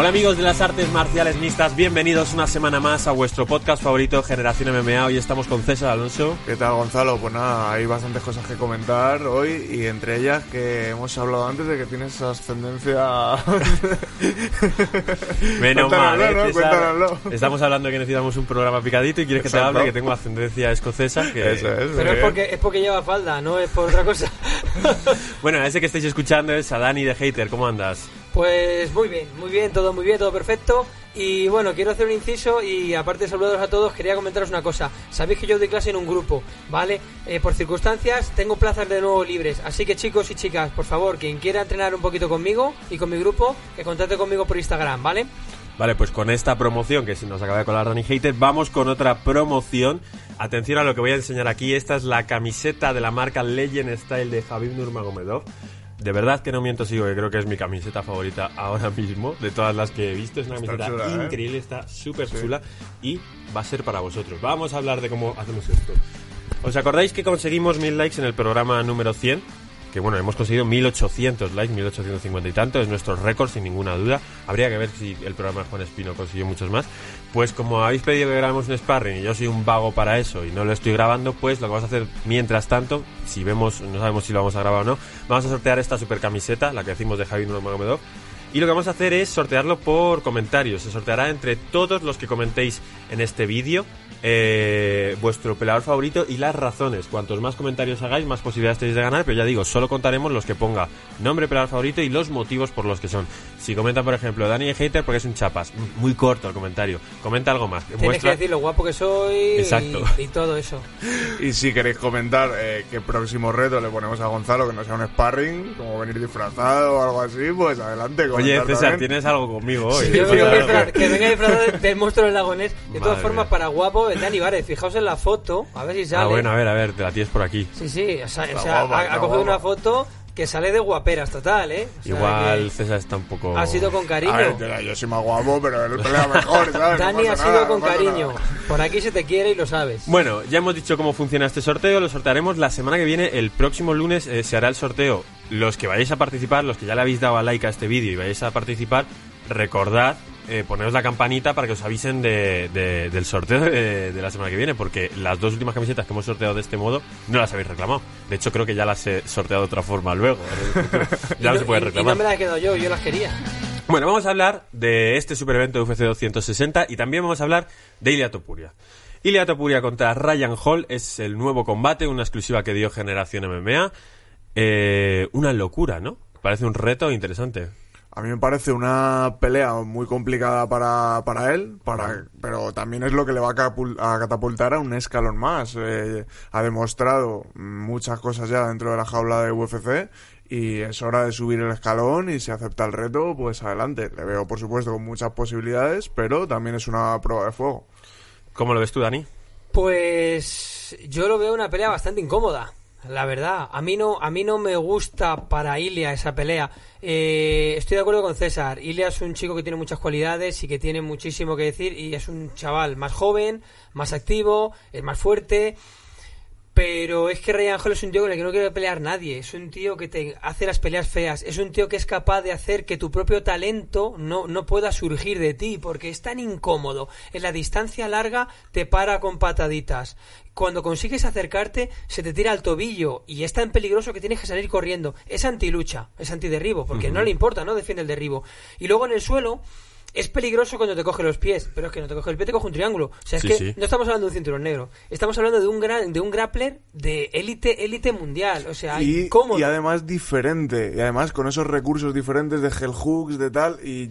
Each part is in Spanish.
Hola amigos de las artes marciales mixtas, bienvenidos una semana más a vuestro podcast favorito Generación MMA. Hoy estamos con César Alonso. ¿Qué tal Gonzalo? Pues nada, hay bastantes cosas que comentar hoy y entre ellas que hemos hablado antes de que tienes ascendencia... Menos mal, ¿eh, ¿no? Cuéntanoslo. Estamos hablando de que necesitamos un programa picadito y quieres que te Exacto. hable que tengo ascendencia escocesa. Que... Eso es. Pero es porque, es porque lleva falda, no es por otra cosa. Bueno, ese que estáis escuchando es a Dani de Hater, ¿cómo andas? Pues muy bien, muy bien, todo muy bien, todo perfecto. Y bueno, quiero hacer un inciso y aparte de saludaros a todos, quería comentaros una cosa. Sabéis que yo doy clase en un grupo, ¿vale? Eh, por circunstancias tengo plazas de nuevo libres. Así que chicos y chicas, por favor, quien quiera entrenar un poquito conmigo y con mi grupo, que contacte conmigo por Instagram, ¿vale? Vale, pues con esta promoción que se nos acaba de colar Dani Hater, vamos con otra promoción. Atención a lo que voy a enseñar aquí. Esta es la camiseta de la marca Legend Style de Javib Nurmagomedov. De verdad que no miento, sigo que creo que es mi camiseta favorita ahora mismo, de todas las que he visto. Es una Está camiseta chula, ¿eh? increíble, está súper chula y va a ser para vosotros. Vamos a hablar de cómo hacemos esto. ¿Os acordáis que conseguimos mil likes en el programa número 100? Que bueno, hemos conseguido 1800 likes, 1850 y tanto, es nuestro récord sin ninguna duda. Habría que ver si el programa de Juan Espino consiguió muchos más. Pues como habéis pedido que grabemos un sparring y yo soy un vago para eso y no lo estoy grabando, pues lo que vamos a hacer mientras tanto, si vemos, no sabemos si lo vamos a grabar o no, vamos a sortear esta super camiseta, la que decimos de Javi Nurmagomedov. Y lo que vamos a hacer es sortearlo por comentarios. Se sorteará entre todos los que comentéis en este vídeo eh, vuestro peleador favorito y las razones. Cuantos más comentarios hagáis, más posibilidades tenéis de ganar. Pero ya digo, solo contaremos los que ponga nombre peleador favorito y los motivos por los que son. Si comenta, por ejemplo, Dani Hater porque es un chapas. Muy corto el comentario. Comenta algo más. Tienes Muestra- que decir lo guapo que soy Exacto. y, y todo eso. Y si queréis comentar eh, qué próximo reto le ponemos a Gonzalo, que no sea un sparring, como venir disfrazado o algo así, pues adelante. Oye, César, también. tienes algo conmigo hoy. Yo Tienes vengo algo. disfraz- que venga disfrazado de- del monstruo del lagonés. De todas Madre formas, mía. para guapo, el Dani Várez. Fijaos en la foto, a ver si sale. Ah, bueno, a ver, a ver, te la tienes por aquí. Sí, sí, o sea, o sea, guapa, ha, ha cogido guapa. una foto que sale de guaperas total, ¿eh? O sea, Igual César está un poco... Ha sido con cariño. A ver, yo, yo soy más guapo, pero él pelea mejor, ¿sabes? Dani ha sido nada, con no cariño. nada. Por aquí se te quiere y lo sabes. Bueno, ya hemos dicho cómo funciona este sorteo, lo sortearemos la semana que viene, el próximo lunes eh, se hará el sorteo. Los que vayáis a participar, los que ya le habéis dado a like a este vídeo y vayáis a participar, recordad eh, poneros la campanita para que os avisen de- de- del sorteo de, de la semana que viene, porque las dos últimas camisetas que hemos sorteado de este modo no las habéis reclamado. De hecho, creo que ya las he sorteado de otra forma luego. ya no se puede y- y reclamar. no me la he quedado yo, yo las quería. Bueno, vamos a hablar de este super evento de UFC 260 y también vamos a hablar de Ilia Topuria. Ilia Topuria contra Ryan Hall es el nuevo combate, una exclusiva que dio Generación MMA. Eh, una locura, ¿no? Parece un reto interesante. A mí me parece una pelea muy complicada para, para él, para, pero también es lo que le va a, catapultar a un escalón más. Eh, ha demostrado muchas cosas ya dentro de la jaula de UFC y es hora de subir el escalón y si acepta el reto, pues adelante. Le veo, por supuesto, con muchas posibilidades, pero también es una prueba de fuego. ¿Cómo lo ves tú, Dani? Pues yo lo veo una pelea bastante incómoda. La verdad, a mí no, a mí no me gusta para Ilia esa pelea. Eh, estoy de acuerdo con César. Ilia es un chico que tiene muchas cualidades y que tiene muchísimo que decir y es un chaval más joven, más activo, es más fuerte. Pero es que Ryan Hall es un tío con el que no quiere pelear nadie. Es un tío que te hace las peleas feas. Es un tío que es capaz de hacer que tu propio talento no, no pueda surgir de ti. Porque es tan incómodo. En la distancia larga te para con pataditas. Cuando consigues acercarte, se te tira al tobillo. Y es tan peligroso que tienes que salir corriendo. Es antilucha. Es antiderribo. Porque no le importa, no defiende el derribo. Y luego en el suelo. Es peligroso cuando te coge los pies, pero es que no te coge el pie, te coge un triángulo. O sea, es Sí, que sí. no estamos hablando de un cinturón negro. Estamos hablando de un gran, de un grappler de élite, élite mundial. O sea, Y, ¿cómo? y además diferente, y además con esos recursos diferentes de hell hooks, de tal, y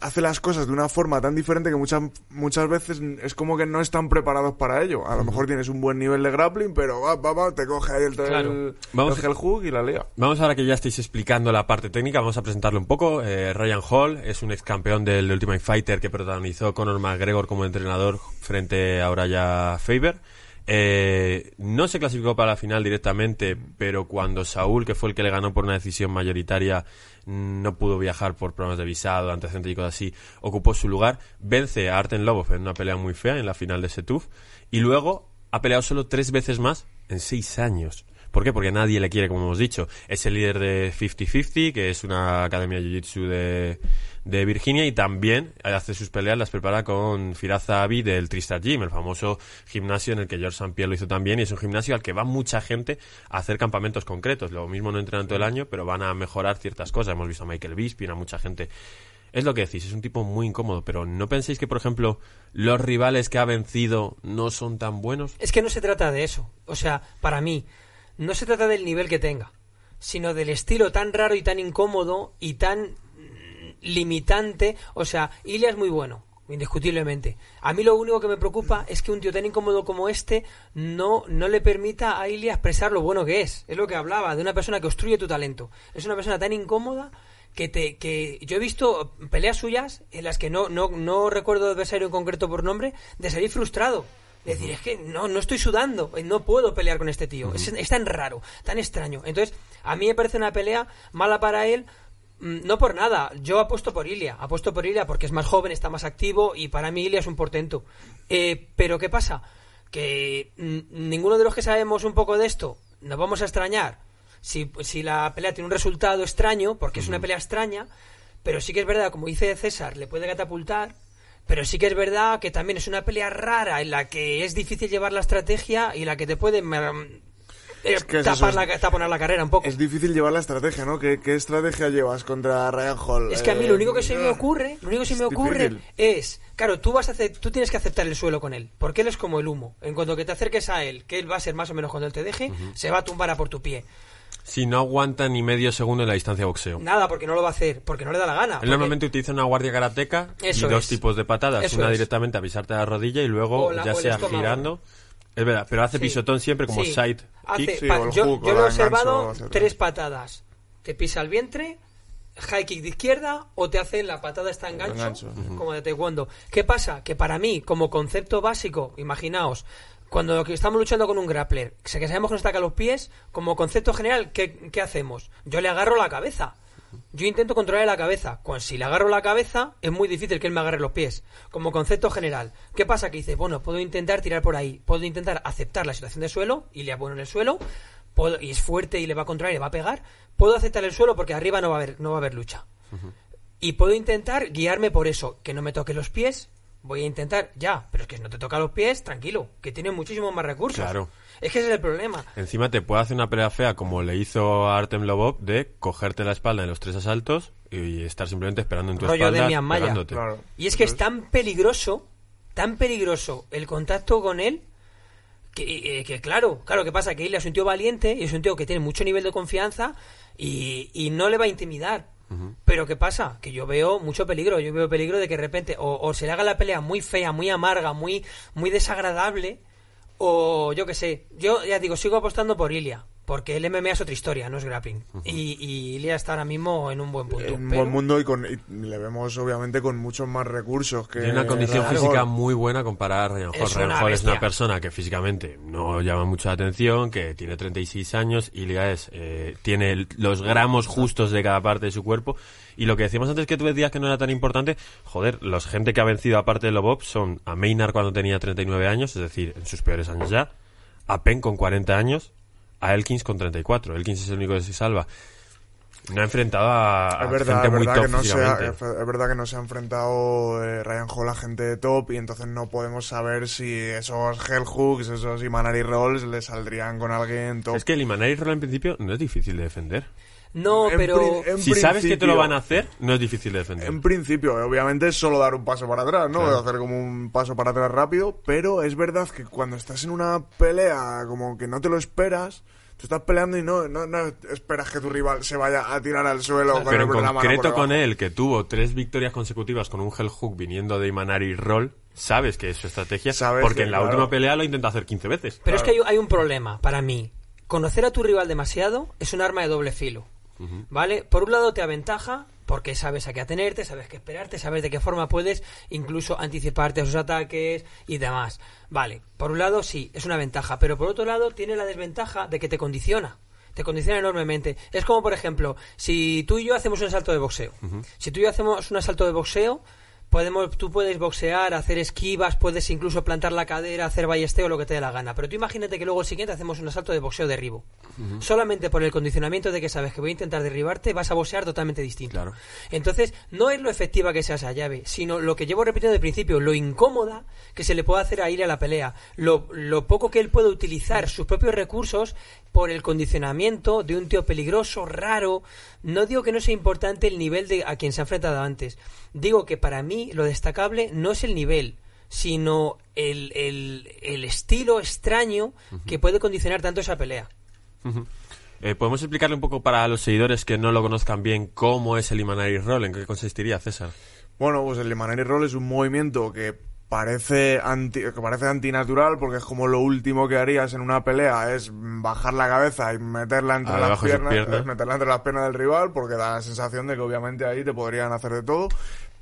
hace las cosas de una forma tan diferente que muchas muchas veces es como que no están preparados para ello. A lo mejor tienes un buen nivel de grappling, pero va, va, va, te coge ahí el, Claro. el, Vamos- el hook y la liga. Vamos ahora que ya estáis explicando la parte técnica, vamos a presentarlo un poco. Eh, Ryan Hall es un ex campeón del Ultimate Fighter que protagonizó Conor McGregor como entrenador frente a Uraya Faber. Eh, no se clasificó para la final directamente, pero cuando Saúl, que fue el que le ganó por una decisión mayoritaria, no pudo viajar por problemas de visado, antecedentes y cosas así, ocupó su lugar, vence a Arten Lobov en una pelea muy fea en la final de Setuf, y luego ha peleado solo tres veces más en seis años. ¿Por qué? Porque nadie le quiere, como hemos dicho. Es el líder de 50-50, que es una academia de Jiu-Jitsu de, de Virginia, y también hace sus peleas, las prepara con Firaza Avi del Tristar Gym, el famoso gimnasio en el que George St. Pierre lo hizo también, y es un gimnasio al que va mucha gente a hacer campamentos concretos. Lo mismo no entrenan todo el año, pero van a mejorar ciertas cosas. Hemos visto a Michael Bisping, a mucha gente. Es lo que decís, es un tipo muy incómodo, pero ¿no penséis que, por ejemplo, los rivales que ha vencido no son tan buenos? Es que no se trata de eso. O sea, para mí, no se trata del nivel que tenga, sino del estilo tan raro y tan incómodo y tan limitante. O sea, Ilya es muy bueno, indiscutiblemente. A mí lo único que me preocupa es que un tío tan incómodo como este no, no le permita a Ilya expresar lo bueno que es. Es lo que hablaba, de una persona que obstruye tu talento. Es una persona tan incómoda que te que yo he visto peleas suyas en las que no no no recuerdo adversario en concreto por nombre de salir frustrado de decir es que no no estoy sudando eh, no puedo pelear con este tío es, es tan raro tan extraño entonces a mí me parece una pelea mala para él no por nada, yo apuesto por Ilia, apuesto por Ilia porque es más joven, está más activo y para mí Ilia es un portento. Eh, pero ¿qué pasa? Que mm, ninguno de los que sabemos un poco de esto nos vamos a extrañar si, si la pelea tiene un resultado extraño, porque es una pelea extraña, pero sí que es verdad, como dice César, le puede catapultar, pero sí que es verdad que también es una pelea rara en la que es difícil llevar la estrategia y la que te puede mm, Es que es tapar, es- la, taponar la carrera un poco. Es difícil llevar la estrategia, ¿no? ¿Qué, qué estrategia llevas contra Ryan Hall? Es que a mí Eh, lo único que se me ocurre, lo único que se me es ocurre difícil. es, claro, tú vas a hacer, tú tienes que aceptar el suelo con él, porque él es como el humo. En cuanto que te acerques a él, que él va a ser más o menos cuando él te deje, se va a tumbar a por tu pie. Si no aguanta ni medio segundo en la distancia de boxeo. Nada, porque no lo va a hacer, porque no le da la gana. Él porque- normalmente utiliza una guardia karateca y dos es. tipos de patadas. Eso una es. directamente a pisarte la rodilla y luego, la- ya sea estómago. girando. Es verdad, pero hace Sí. pisotón siempre como Sí. side Hace kick. Sí, yo hook, yo lo he observado gancho, tres patadas. Te pisa el vientre, high kick de izquierda o te hace la patada está en gancho, gancho. como de taekwondo. ¿Qué pasa? Que para mí, como concepto básico, imaginaos, cuando estamos luchando con un grappler, que sabemos que nos ataca los pies, como concepto general, ¿qué, qué hacemos? Yo le agarro la cabeza. Yo intento controlar la cabeza. Cuando si le agarro la cabeza, es muy difícil que él me agarre los pies. Como concepto general. ¿Qué pasa? Que dice, bueno, puedo intentar tirar por ahí. Puedo intentar aceptar la situación de suelo y le bueno en el suelo. Puedo, y es fuerte y le va a controlar y le va a pegar. Puedo aceptar el suelo porque arriba no va a haber, no va a haber lucha. Y puedo intentar guiarme por eso. Que no me toque los pies. Voy a intentar, ya. Pero es que si no te toca los pies, tranquilo. Que tiene muchísimos más recursos. Claro. Es que ese es el problema. Encima te puede hacer una pelea fea como le hizo a Artem Lobov de cogerte la espalda en los tres asaltos y estar simplemente esperando en tu Rollo espalda pegándote. Claro. Y es que es tan peligroso, tan peligroso el contacto con él, que, eh, que claro, claro, que pasa que él es un tío valiente y es un tío que tiene mucho nivel de confianza y, y no le va a intimidar. Pero ¿qué pasa? Que yo veo mucho peligro, yo veo peligro de que de repente o, se le haga la pelea muy fea, muy amarga, muy, muy desagradable, o yo qué sé, yo ya digo, sigo apostando por Ilia, porque el MMA es otra historia, no es grappling. y, y Ilia está ahora mismo en un buen punto. En un pero- buen mundo y, con, y le vemos obviamente con muchos más recursos que Tiene una condición Ryan física Hall. muy buena comparada a Ryan Hall. Es Ryan una Hall es una persona que físicamente no llama mucho la atención, que tiene 36 años y Liga es, eh, tiene los gramos justos de cada parte de su cuerpo. Y lo que decíamos antes que tú decías que no era tan importante, joder, los gente que ha vencido aparte de Lobov son a Maynard cuando tenía 39 años, es decir, en sus peores años ya, a Penn con 40 años, a Elkins con 34. Elkins es el único que se salva. No ha enfrentado a, Es verdad, gente es muy top que no se ha, físicamente. es verdad que no se ha enfrentado eh, Ryan Hall a gente de top y entonces no podemos saber si esos Hell Hooks, esos Imanari Rolls le saldrían con alguien top. Es que el Imanari Roll en principio no es difícil de defender. No, En pero... en Si sabes que te lo van a hacer, no es difícil de defender. En principio, obviamente es solo dar un paso para atrás, ¿no? Claro. Hacer como un paso para atrás rápido, pero es verdad que cuando estás en una pelea como que no te lo esperas, Tú estás peleando y no, no, no esperas que tu rival se vaya a tirar al suelo con Pero el- en concreto con él, que tuvo tres victorias consecutivas con un Hell Hook viniendo de Imanari Roll, sabes que es su estrategia, Sabes porque que, en la claro. última pelea lo intenta hacer 15 veces. Pero es que hay, hay un problema para mí. Conocer a tu rival demasiado es un arma de doble filo. ¿Vale? Por un lado te aventaja porque sabes a qué atenerte, sabes qué esperarte, sabes de qué forma puedes incluso anticiparte a sus ataques y demás. Vale, por un lado sí, es una ventaja, pero por otro lado tiene la desventaja de que te condiciona. Te condiciona enormemente. Es como, por ejemplo, si tú y yo hacemos un asalto de boxeo. Si tú y yo hacemos un asalto de boxeo, Podemos, tú puedes boxear, hacer esquivas, puedes incluso plantar la cadera, hacer ballesteo, lo que te dé la gana. Pero tú imagínate que luego el siguiente hacemos un asalto de boxeo derribo. Solamente por el condicionamiento de que sabes que voy a intentar derribarte, vas a boxear totalmente distinto. Claro. Entonces, no es lo efectiva que sea esa llave, sino lo que llevo repitiendo de principio, lo incómoda que se le puede hacer a ir a la pelea, lo, lo poco que él puede utilizar sus propios recursos por el condicionamiento de un tío peligroso, raro. No digo que no sea importante el nivel de a quien se ha enfrentado antes. Digo que para mí lo destacable no es el nivel, sino el, el, el estilo extraño que puede condicionar tanto esa pelea. Eh, ¿Podemos explicarle un poco para los seguidores que no lo conozcan bien cómo es el Imanari Roll? ¿En qué consistiría, César? Bueno, pues el Imanari Roll es un movimiento que parece anti, que parece antinatural porque es como lo último que harías en una pelea es bajar la cabeza y meterla entre Ah, las piernas, es meterla entre las piernas del rival porque da la sensación de que obviamente ahí te podrían hacer de todo,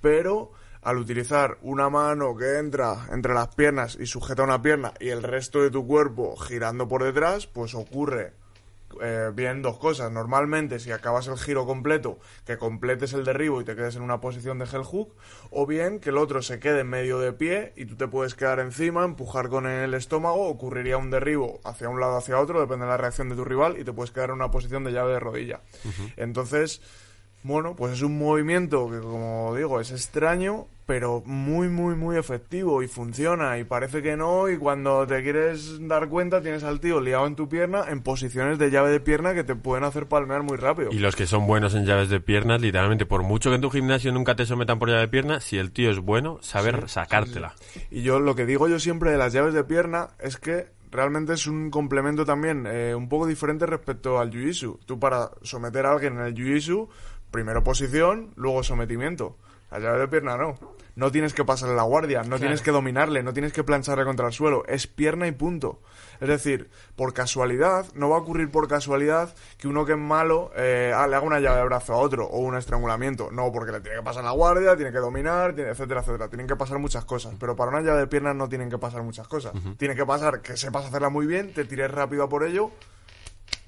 pero al utilizar una mano que entra entre las piernas y sujeta una pierna y el resto de tu cuerpo girando por detrás, pues ocurre eh, bien dos cosas. Normalmente, si acabas el giro completo, que completes el derribo y te quedes en una posición de hell hook, o bien que el otro se quede en medio de pie y tú te puedes quedar encima, empujar con el estómago, ocurriría un derribo hacia un lado hacia otro, depende de la reacción de tu rival, y te puedes quedar en una posición de llave de rodilla. Entonces, bueno, pues es un movimiento que, como digo, es extraño, pero muy, muy, muy efectivo y funciona. Y parece que no, y cuando te quieres dar cuenta, tienes al tío liado en tu pierna en posiciones de llave de pierna que te pueden hacer palmear muy rápido. Y los que son buenos en llaves de piernas, literalmente, por mucho que en tu gimnasio nunca te sometan por llave de pierna, si el tío es bueno, saber sacártela. Y yo lo que digo yo siempre de las llaves de pierna es que realmente es un complemento también eh, un poco diferente respecto al jiu-jitsu. Tú para someter a alguien en el jiu-jitsu, primero posición, luego sometimiento. La llave de pierna no. No tienes que pasarle la guardia, no tienes que dominarle, no tienes que plancharle contra el suelo. Es pierna y punto. Es decir, por casualidad, no va a ocurrir por casualidad que uno que es malo eh, ah, le haga una llave de brazo a otro o un estrangulamiento. No, porque le tiene que pasar la guardia, tiene que dominar, tiene, etcétera, etcétera. Tienen que pasar muchas cosas. Pero para una llave de piernas no tienen que pasar muchas cosas. Tiene que pasar que sepas hacerla muy bien, te tires rápido a por ello.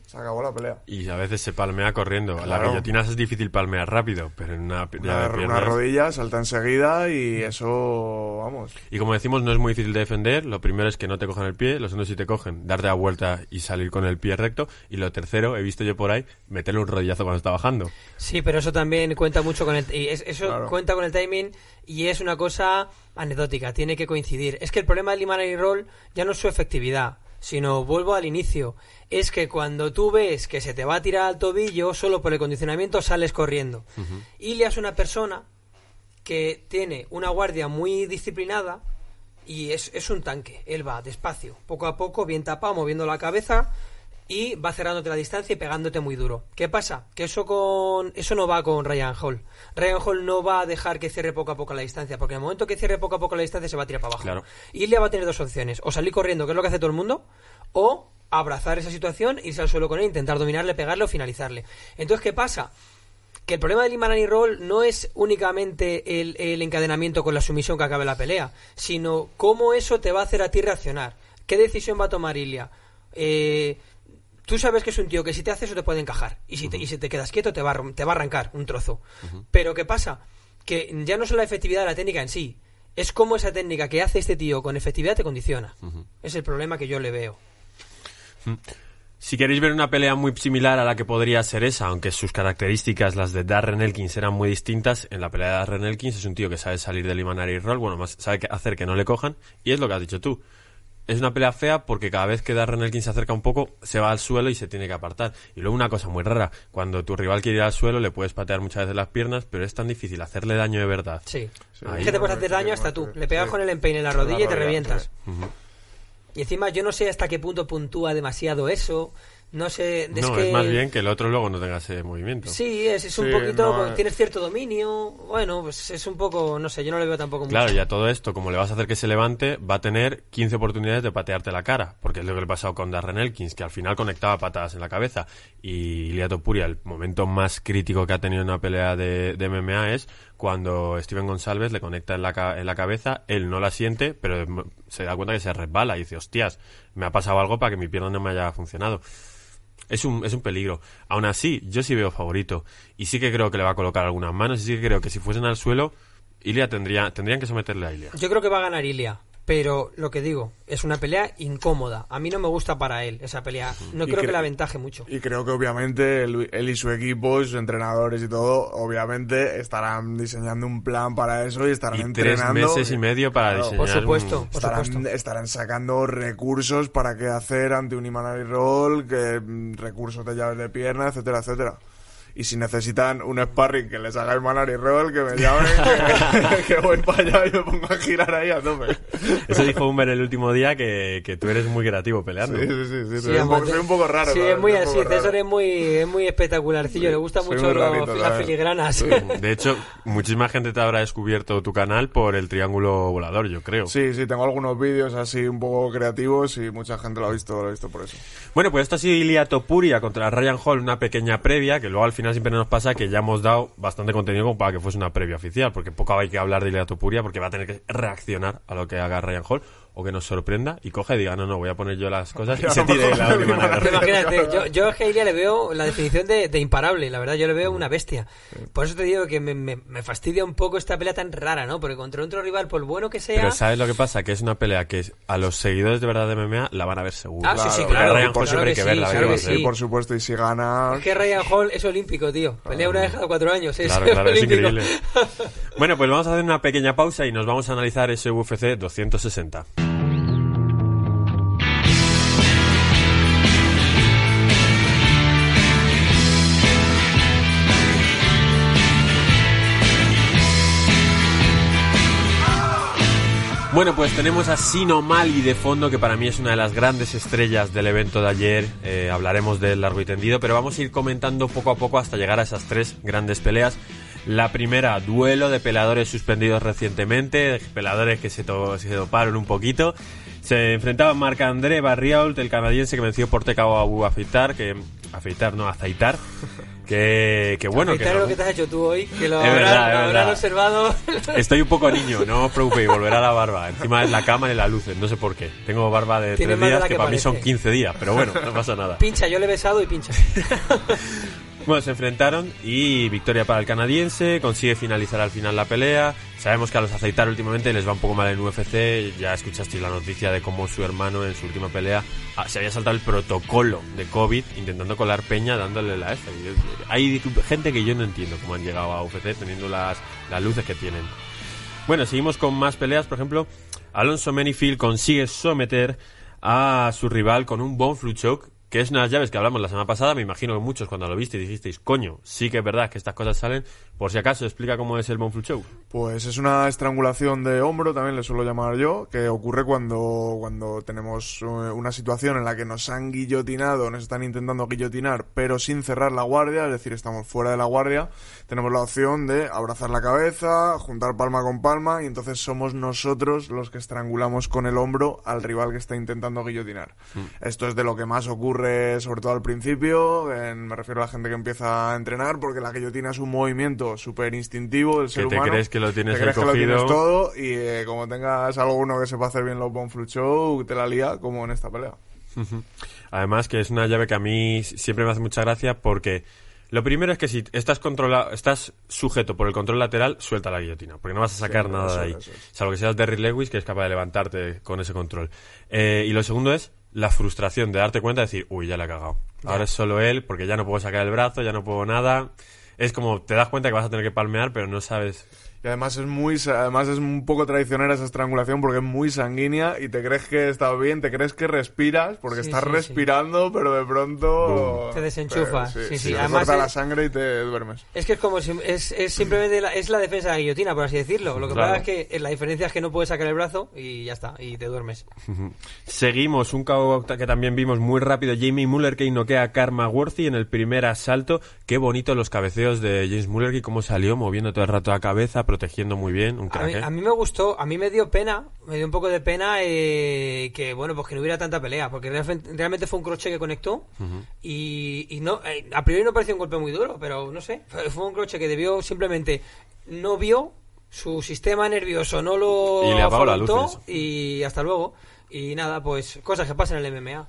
Se acabó la pelea. Y a veces se palmea corriendo. La Claro. guillotinas es difícil palmear rápido, pero en una Una, de una rodilla salta enseguida y eso, vamos. Y como decimos, no es muy difícil de defender. Lo primero es que no te cojan el pie. Lo segundo, si te cogen, darte la vuelta y salir con el pie recto. Y lo tercero, he visto yo por ahí, meterle un rodillazo cuando está bajando. Sí, pero eso también cuenta mucho con el y es- eso Claro. cuenta con el timing y es una cosa anecdótica, tiene que coincidir. Es que el problema del Imanari Roll ya no es su efectividad, sino vuelvo al inicio, es que cuando tú ves que se te va a tirar al tobillo solo por el condicionamiento sales corriendo. Ilia es una persona que tiene una guardia muy disciplinada y es, es un tanque. Él va despacio, poco a poco, bien tapado, moviendo la cabeza y va cerrándote la distancia y pegándote muy duro. ¿Qué pasa? Que eso con eso no va con Ryan Hall. Ryan Hall no va a dejar que cierre poco a poco la distancia, porque en el momento que cierre poco a poco la distancia se va a tirar para abajo. Claro. Y Ilya va a tener dos opciones, o salir corriendo, que es lo que hace todo el mundo, o abrazar esa situación, irse al suelo con él, intentar dominarle, pegarle o finalizarle. Entonces, ¿qué pasa? que el problema del Imanani Roll no es únicamente el, el encadenamiento con la sumisión que acabe la pelea, sino cómo eso te va a hacer a ti reaccionar. ¿Qué decisión va a tomar Ilia? Eh, tú sabes que es un tío que si te hace eso te puede encajar. Y si te, y si te quedas quieto te va, a, te va a arrancar un trozo. Pero ¿qué pasa? Que ya no es la efectividad de la técnica en sí, es cómo esa técnica que hace este tío con efectividad te condiciona. Es el problema que yo le veo. Si queréis ver una pelea muy similar a la que podría ser esa, aunque sus características, las de Darren Elkins, eran muy distintas, en la pelea de Darren Elkins es un tío que sabe salir del Imanari Roll, bueno, más sabe que- hacer que no le cojan, y es lo que has dicho tú. Es una pelea fea porque cada vez que Darren Elkins se acerca un poco, se va al suelo y se tiene que apartar. Y luego una cosa muy rara, cuando tu rival quiere ir al suelo, le puedes patear muchas veces las piernas, pero es tan difícil hacerle daño de verdad. Sí. Ahí. Es que te puedes hacer daño hasta tú. Le pegas Sí. con el empeine en la rodilla y te rodilla, revientas. sí. Y encima yo no sé hasta qué punto puntúa demasiado eso. No sé, es no, que... es más bien que el otro luego no tenga ese movimiento. Sí, es, es un Sí, poquito, no, eh. tienes cierto dominio, bueno, pues es un poco, no sé, yo no le veo tampoco mucho. Claro, y a todo esto, como le vas a hacer que se levante, va a tener 15 oportunidades de patearte la cara, porque es lo que le ha pasado con Darren Elkins, que al final conectaba patadas en la cabeza. Y Ilia Topuria, el momento más crítico que ha tenido en una pelea de, de MMA es cuando Steven González le conecta en la, ca- en la cabeza, él no la siente, pero se da cuenta que se resbala y dice, hostias, me ha pasado algo para que mi pierna no me haya funcionado. Es un, es un peligro. Aún así, yo sí veo favorito. Y sí que creo que le va a colocar algunas manos. Y sí que creo que si fuesen al suelo, Ilia tendría, tendrían que someterle a Ilia. Yo creo que va a ganar Ilia, pero lo que digo, es una pelea incómoda. A mí no me gusta para él esa pelea. No Y creo que la aventaje mucho. Y creo que obviamente él, él y su equipo, sus entrenadores y todo, obviamente estarán diseñando un plan para eso y estarán Y tres entrenando. meses y medio para Claro, diseñar Por supuesto, un- por estarán, supuesto. estarán sacando recursos para qué hacer ante un Imanari Roll, que mm, recursos de llaves de pierna, etcétera, etcétera. Y si necesitan un sparring que les haga Imanari Roll, que me llamen, que, que voy para allá y me pongo a girar ahí a tope. Eso dijo Humber el último día que, que tú eres muy creativo peleando. Sí, sí, sí, sí, Sí, soy, un soy un poco raro. Sí, ¿sabes? es muy un así. César es muy, es muy espectacularcillo. Le gusta mucho rarito, las filigranas. De hecho, muchísima gente te habrá descubierto tu canal por el triángulo volador, yo creo. Sí, sí, tengo algunos vídeos así un poco creativos y mucha gente lo ha visto, lo ha visto por eso. Bueno, pues esto ha sido Ilia Topuria contra Ryan Hall, una pequeña previa, que luego al final siempre nos pasa que ya hemos dado bastante contenido como para que fuese una previa oficial, porque poco hay que hablar de Ilia Topuria, porque va a tener que reaccionar a lo que haga Ryan Hall, o que nos sorprenda y coge y diga, no, no, voy a poner yo las cosas y se tire la última. Imagínate, yo, yo es que a Ilia le veo la definición de, de imparable, la verdad, yo le veo una bestia. Por eso te digo que me, me- me fastidia un poco esta pelea tan rara, ¿no? Porque contra otro rival, por bueno que sea... Pero ¿sabes lo que pasa? Que es una pelea que a los seguidores de verdad de MMA la van a ver seguro. Ah, sí, sí, claro. Ryan claro Hall siempre hay que que verla. sí, ver claro que sí. por supuesto, y si gana... Es que Ryan Hall es olímpico, tío. Pelea una vez cada cuatro años. Es Claro, claro, es increíble. Bueno, pues vamos a hacer una pequeña pausa y nos vamos a analizar ese UFC 260. Bueno, pues tenemos a Sino Mali de fondo, que para mí es una de las grandes estrellas del evento de ayer. Eh, hablaremos del largo y tendido, pero vamos a ir comentando poco a poco hasta llegar a esas tres grandes peleas. La primera, duelo de peleadores suspendidos recientemente, de peleadores que se, se doparon un poquito. Se enfrentaba Marc-André Barriault, el canadiense que venció por TKO a Abu Afeitar, que... Afeitar, no, Aceitar. Que, que bueno, que no- lo que te has hecho tú hoy, que lo habrán, verdad, es lo habrán verdad. observado. Estoy un poco niño, no os preocupéis, volverá la barba. Encima es la cámara y las luces, no sé por qué. Tengo barba de tres días, que, que para mí son 15 días, pero bueno, no pasa nada. pincha, yo le he besado y pincha. Bueno, se enfrentaron y victoria para el canadiense, consigue finalizar al final la pelea. Sabemos que a los aceitar últimamente les va un poco mal en UFC, ya escuchasteis la noticia de cómo su hermano en su última pelea ah, se había saltado el protocolo de COVID intentando colar peña dándole la F. Hay gente que yo no entiendo cómo han llegado a UFC teniendo las, las luces que tienen. Bueno, seguimos con más peleas. Por ejemplo, Alonso Menifield consigue someter a su rival con un Bone Flu Choke, que es unas llaves que hablamos la semana pasada. Me imagino que muchos cuando lo viste dijisteis, coño, sí que es verdad que estas cosas salen. Por si acaso, explica cómo es el Bone Flu Choke. Pues es una estrangulación de hombro, también le suelo llamar yo, que ocurre cuando, cuando tenemos eh, una situación en la que nos han guillotinado, nos están intentando guillotinar, pero sin cerrar la guardia, es decir, estamos fuera de la guardia. Tenemos la opción de abrazar la cabeza, juntar palma con palma, y entonces somos nosotros los que estrangulamos con el hombro al rival que está intentando guillotinar. Esto es de lo que más ocurre, sobre todo al principio, en- me refiero a la gente que empieza a entrenar, porque la guillotina es un movimiento súper instintivo del ser te humano. crees que lo tienes Te crees que lo tienes todo y eh, como tengas alguno que sepa hacer bien los Bone Flu Show, te la lía como en esta pelea. Además, que es una llave que a mí siempre me hace mucha gracia porque lo primero es que si estás controlado, estás sujeto por el control lateral, suelta la guillotina, porque no vas a sacar Sí, nada de ahí. es. Salvo que seas Derry Lewis, que es capaz de levantarte con ese control. Eh, y lo segundo es la frustración de darte cuenta de decir, uy, ya le ha cagado. Ahora es solo él, porque ya no puedo sacar el brazo, ya no puedo nada. Es como te das cuenta que vas a tener que palmear, pero no sabes. Y además es muy además es un poco traicionera esa estrangulación porque es muy sanguínea y te crees que estás bien, te crees que respiras porque Sí, estás sí, sí. respirando, pero de pronto Te desenchufa, Pero sí, sí. te Además corta es- la sangre y te duermes. Es que es como si, es, es simplemente la, es la defensa de la guillotina, por así decirlo. Lo que Claro. pasa es que eh, la diferencia es que no puedes sacar el brazo y ya está, y te duermes. Seguimos, un KO que también vimos muy rápido, Jamie Muller que noquea a Karma Worthy en el primer asalto. Qué bonito los cabeceos de James Muller y cómo salió moviendo todo el rato la cabeza, protegiendo muy bien, un A crack, mí, ¿eh? a mí me gustó, a mí me dio pena, me dio un poco de pena eh, que, bueno, pues que no hubiera tanta pelea, porque realmente, fue un crochet que conectó y, y no, eh, a priori no pareció un golpe muy duro, pero no sé, fue un crochet que debió simplemente, no vio, su sistema nervioso no lo Y le afrontó y hasta luego. Y nada, pues cosas que pasan en el MMA.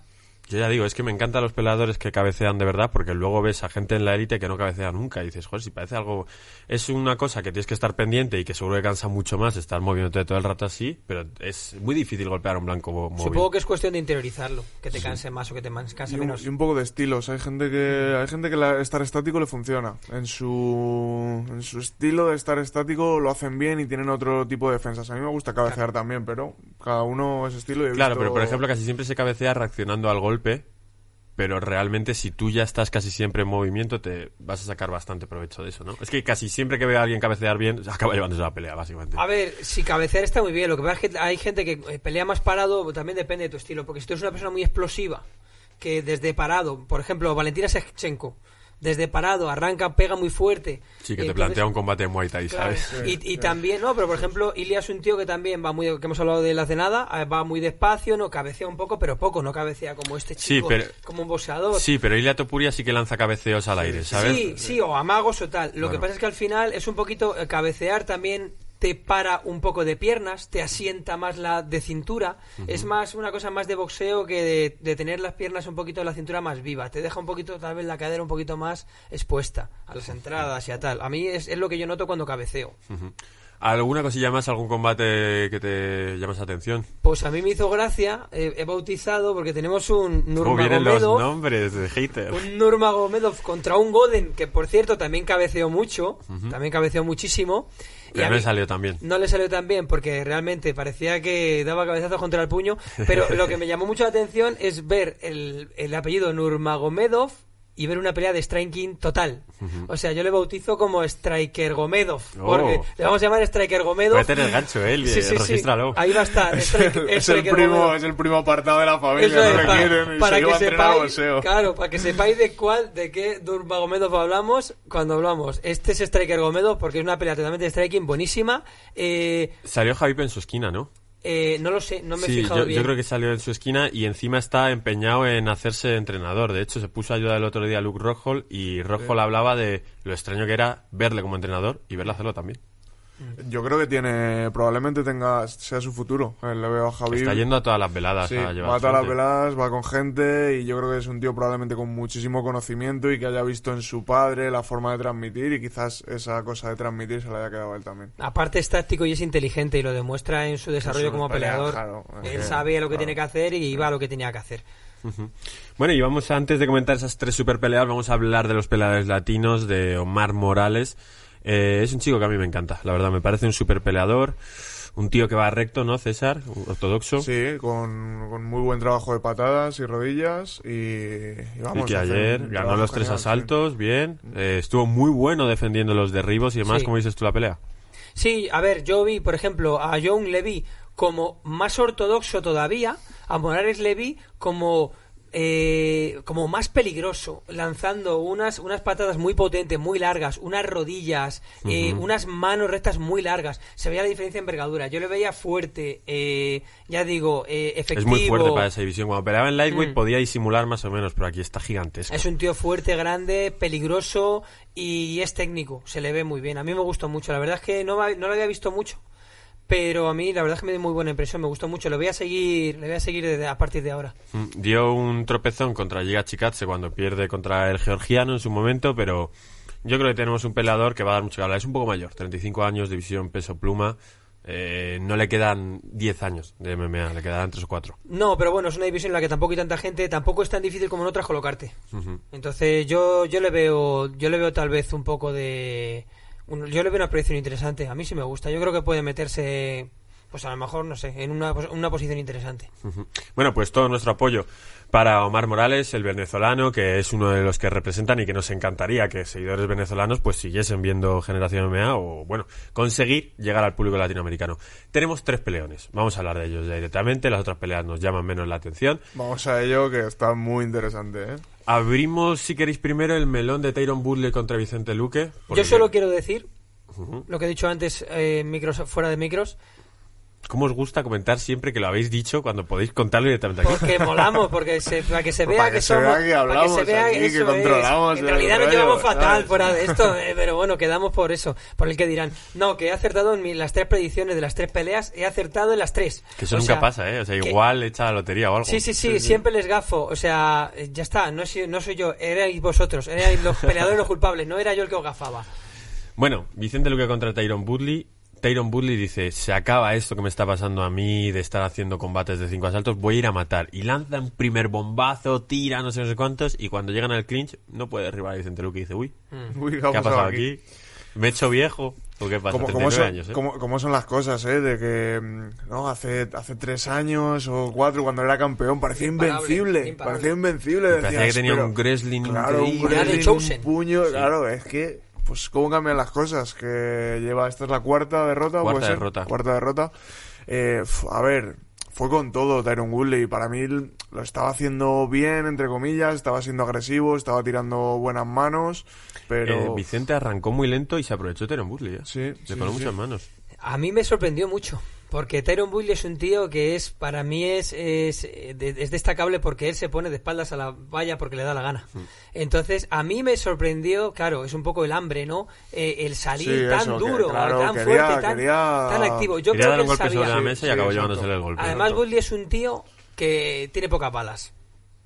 Yo ya digo, es que me encantan los peleadores que cabecean de verdad, porque luego ves a gente en la élite que no cabecea nunca y dices, joder, si parece algo... Es una cosa que tienes que estar pendiente y que seguro que cansa mucho más estar moviéndote todo el rato así, pero es muy difícil golpear a un blanco móvil. Supongo que es cuestión de interiorizarlo, que te canse más o que te canse Y un, menos. y un poco de estilos. Hay gente que hay gente que la- estar estático le funciona. En su en su estilo de estar estático lo hacen bien y tienen otro tipo de defensas. A mí me gusta cabecear también, pero cada uno es estilo. y he Claro, visto- pero por ejemplo casi siempre se cabecea reaccionando al golpe, pero realmente si tú ya estás casi siempre en movimiento te vas a sacar bastante provecho de eso, ¿no? Es que casi siempre que veo a alguien cabecear bien, acaba llevándose la pelea, básicamente. A ver, si cabecear está muy bien. Lo que pasa es que hay gente que eh, pelea más parado, también depende de tu estilo. Porque si tú eres una persona muy explosiva, que desde parado, por ejemplo, Valentina Shevchenko, desde parado arranca, pega muy fuerte. Sí, que y te plantea un combate en Muay Thai, Claro, ¿sabes? y, y también, no, pero por ejemplo, Ilya es un tío que también va muy, que hemos hablado de él hace nada, eh, va muy despacio, no cabecea un poco, pero poco, no cabecea como este Sí, chico, pero- como un boxeador. Sí, pero Ilia Topuria sí que lanza cabeceos al aire, ¿sabes? Sí, sí, o amagos o tal. Lo que pasa es que al final es un poquito eh, cabecear también te para un poco de piernas, te asienta más la de cintura. Es más una cosa más de boxeo que de, de tener las piernas un poquito de la cintura más viva. Te deja un poquito, tal vez la cadera un poquito más expuesta a las entradas y a tal. A mí es, es lo que yo noto cuando cabeceo. ¿Alguna cosilla más, algún combate que te llamas la atención? Pues a mí me hizo gracia, eh, he bautizado porque tenemos un ¿Cómo vienen los Nurmagomedov, nombres de hater? un Nurmagomedov contra un Goden que por cierto también cabeceó mucho, también cabeceó muchísimo. Y a no le salió tan bien. No le salió tan bien porque realmente parecía que daba cabezazos contra el puño, pero lo que me llamó mucho la atención es ver el, el apellido Nurmagomedov y ver una pelea de striking total. O sea, yo le bautizo como Striker Gomedov, Oh. porque le vamos a llamar Striker Gomedov. Puede tener gancho, ¿eh? Sí, sí, sí. Regístralo. Ahí va a estar. Es el primo, es el primo apartado de la familia, es, no le para, quieren y para se que a sepáis, claro, para que sepáis de cuál, de qué Nurmagomedov hablamos cuando hablamos. Este es Striker Gomedov porque es una pelea totalmente de striking buenísima. Eh, Salió Javip en su esquina, ¿no? Eh, no lo sé, no me he fijado yo, bien. yo creo que salió en su esquina y encima está empeñado en hacerse entrenador. De hecho, se puso a ayudar el otro día a Luke Rockhold y Rockhold hablaba de lo extraño que era verle como entrenador y verle hacerlo también. Yo creo que tiene, probablemente tenga, sea su futuro. Eh, Le veo a Javi. Está yendo a todas las veladas Sí, a llevar va a todas las gente. veladas, va con gente y yo creo que es un tío probablemente con muchísimo conocimiento y que haya visto en su padre la forma de transmitir y quizás esa cosa de transmitir se le haya quedado a él también. Aparte es táctico y es inteligente y lo demuestra en su desarrollo Eso, como pelea, peleador. claro, Él sabe lo que claro. tiene que hacer y iba a lo que tenía que hacer. Bueno, y vamos antes de comentar esas tres super peleas, vamos a hablar de los peleadores latinos, de Omar Morales. Eh, es un chico que a mí me encanta, la verdad, me parece un super peleador. Un tío que va recto, ¿no, César? Ortodoxo. Sí, con, con muy buen trabajo de patadas y rodillas y, y Y vamos. que ayer ganó los tres genial, sí. asaltos, bien. Eh, estuvo muy bueno defendiendo los derribos y demás. Sí. ¿Cómo dices tú la pelea? Sí, a ver, yo vi, por ejemplo, a John Levy como más ortodoxo todavía, a Morales Levy como eh, como más peligroso, lanzando unas, unas patadas muy potentes, muy largas, unas rodillas, eh, unas manos rectas muy largas. Se veía la diferencia en envergadura. Yo le veía fuerte, eh, ya digo, eh, efectivo. Es muy fuerte para esa división. Cuando peleaba en Lightweight Mm. podía disimular más o menos, pero aquí está gigantesco. Es un tío fuerte, grande, peligroso y es técnico. Se le ve muy bien. A mí me gustó mucho. La verdad es que no, no lo había visto mucho. Pero a mí la verdad es que me dio muy buena impresión. Me gustó mucho. Le voy a seguir, le voy a seguir desde- a partir de ahora. Mm, Dio un tropezón contra Giga Chikadze cuando pierde contra el georgiano en su momento, pero yo creo que tenemos un peleador que va a dar mucho que hablar. Es un poco mayor, 35 años, división peso pluma. Eh, no le quedan 10 años de MMA, le quedarán 3 o 4. No, pero bueno, es una división en la que tampoco hay tanta gente. Tampoco es tan difícil como en otras colocarte. Entonces yo, yo le veo, yo le veo tal vez un poco de yo le veo una proyección interesante. A mí sí me gusta. Yo creo que puede meterse, pues a lo mejor, no sé, en una, una posición interesante. Bueno, pues todo nuestro apoyo para Omar Morales, el venezolano, que es uno de los que representan y que nos encantaría que seguidores venezolanos pues siguiesen viendo Generación MMA o, bueno, conseguir llegar al público latinoamericano. Tenemos tres peleones, vamos a hablar de ellos ya directamente, las otras peleas nos llaman menos la atención. Vamos a ello, que está muy interesante, ¿eh? Abrimos, si queréis, primero el melón de Tyron Woodley contra Vicente Luque. Yo solo quiero decir lo que he dicho antes, eh, micros, fuera de micros, ¿Cómo os gusta comentar siempre que lo habéis dicho cuando podéis contarlo directamente aquí? porque molamos, porque se, para que se vea para que, que se somos, vea que para hablamos se vea aquí, que es. controlamos En realidad nos rollo, llevamos fatal ¿sabes? fuera de esto, eh, pero bueno, quedamos por eso, por el que dirán, no, que he acertado en mi- las tres predicciones de las tres peleas, he acertado en las tres. Que eso O nunca sea, pasa, ¿eh? O sea, que- igual echa la lotería o algo. Sí, sí, sí, siempre les gafo. O sea, ya está, no, soy- no soy yo, erais vosotros, erais los peleadores los culpables, no era yo el que os gafaba. Bueno, Vicente Luque contra Tyron Woodley. Tyron Woodley dice, se acaba esto que me está pasando a mí de estar haciendo combates de cinco asaltos, voy a ir a matar. Y lanza un primer bombazo, tira no sé, no sé cuántos, y cuando llegan al clinch no puede derribar a Vicente Luque y dice, uy, Uy, ¿qué ha pasado aquí? ¿Me he hecho viejo? ¿O qué pasa? ¿Cómo, 39 cómo son, años, ¿eh? cómo- cómo son las cosas, eh? De que, mm, no, hace, hace tres años o cuatro, cuando era campeón, parecía Imparable, invencible. imparable. Parecía invencible. parecía decías, que tenía pero- un wrestling Claro, un wrestling, un puño. Claro, es que, pues, cómo cambian las cosas. Que lleva, esta es la cuarta derrota, Cuarta ¿puede ser? derrota. Cuarta derrota. Eh, f- a ver, fue con todo Tyron Woodley. Para mí lo estaba haciendo bien, entre comillas. Estaba siendo agresivo, estaba tirando buenas manos. Pero. Eh, Vicente arrancó muy lento y se aprovechó Tyron Woodley, ¿eh? Sí, Le sí, sí. muchas manos. A mí me sorprendió mucho. Porque Tyron Woodley es un tío que es, para mí es, es, eh, de- es destacable porque él se pone de espaldas a la valla porque le da la gana. Mm. Entonces, a mí me sorprendió, claro, es un poco el hambre, ¿no? Eh, el salir Sí, tan eso, que, duro, claro, tan quería- fuerte, tan, quería- tan activo. Yo Quería creo dar que él golpe sabía. sobre la mesa y sí, acabó llevándosele el golpe. Además, Woodley es un tío que tiene pocas balas.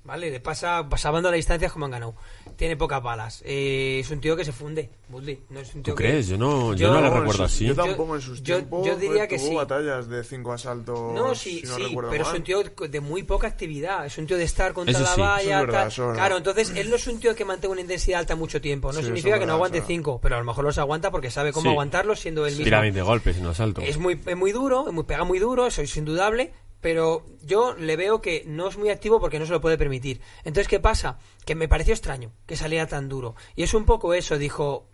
¿Vale? Le pasa pasando las distancias como han ganado. Tiene pocas balas. Eh, es un tío que se funde, Woodley. No es un tío ¿Tú que- crees? Yo no, yo Yo- no No, en recuerdo así. Yo tampoco en sus yo- tiempos. yo diría pues, que tuvo sí. batallas de cinco asaltos. No, sí, si no sí, pero es un tío de muy poca actividad. Es un tío de estar contra Eso la sí. valla. Eso es verdad, tal. Claro, entonces él no es un tío que mantenga una intensidad alta mucho tiempo. No Sí, significa que no aguante cinco, pero a lo mejor los aguanta porque sabe cómo Sí. aguantarlos siendo él mismo. Tira 20 golpes en un asalto. Es muy, es muy duro, es muy, pega muy duro, eso es indudable, pero yo le veo que no es muy activo porque no se lo puede permitir. Entonces, ¿qué pasa? Que me pareció extraño que saliera tan duro. Y es un poco eso, dijo,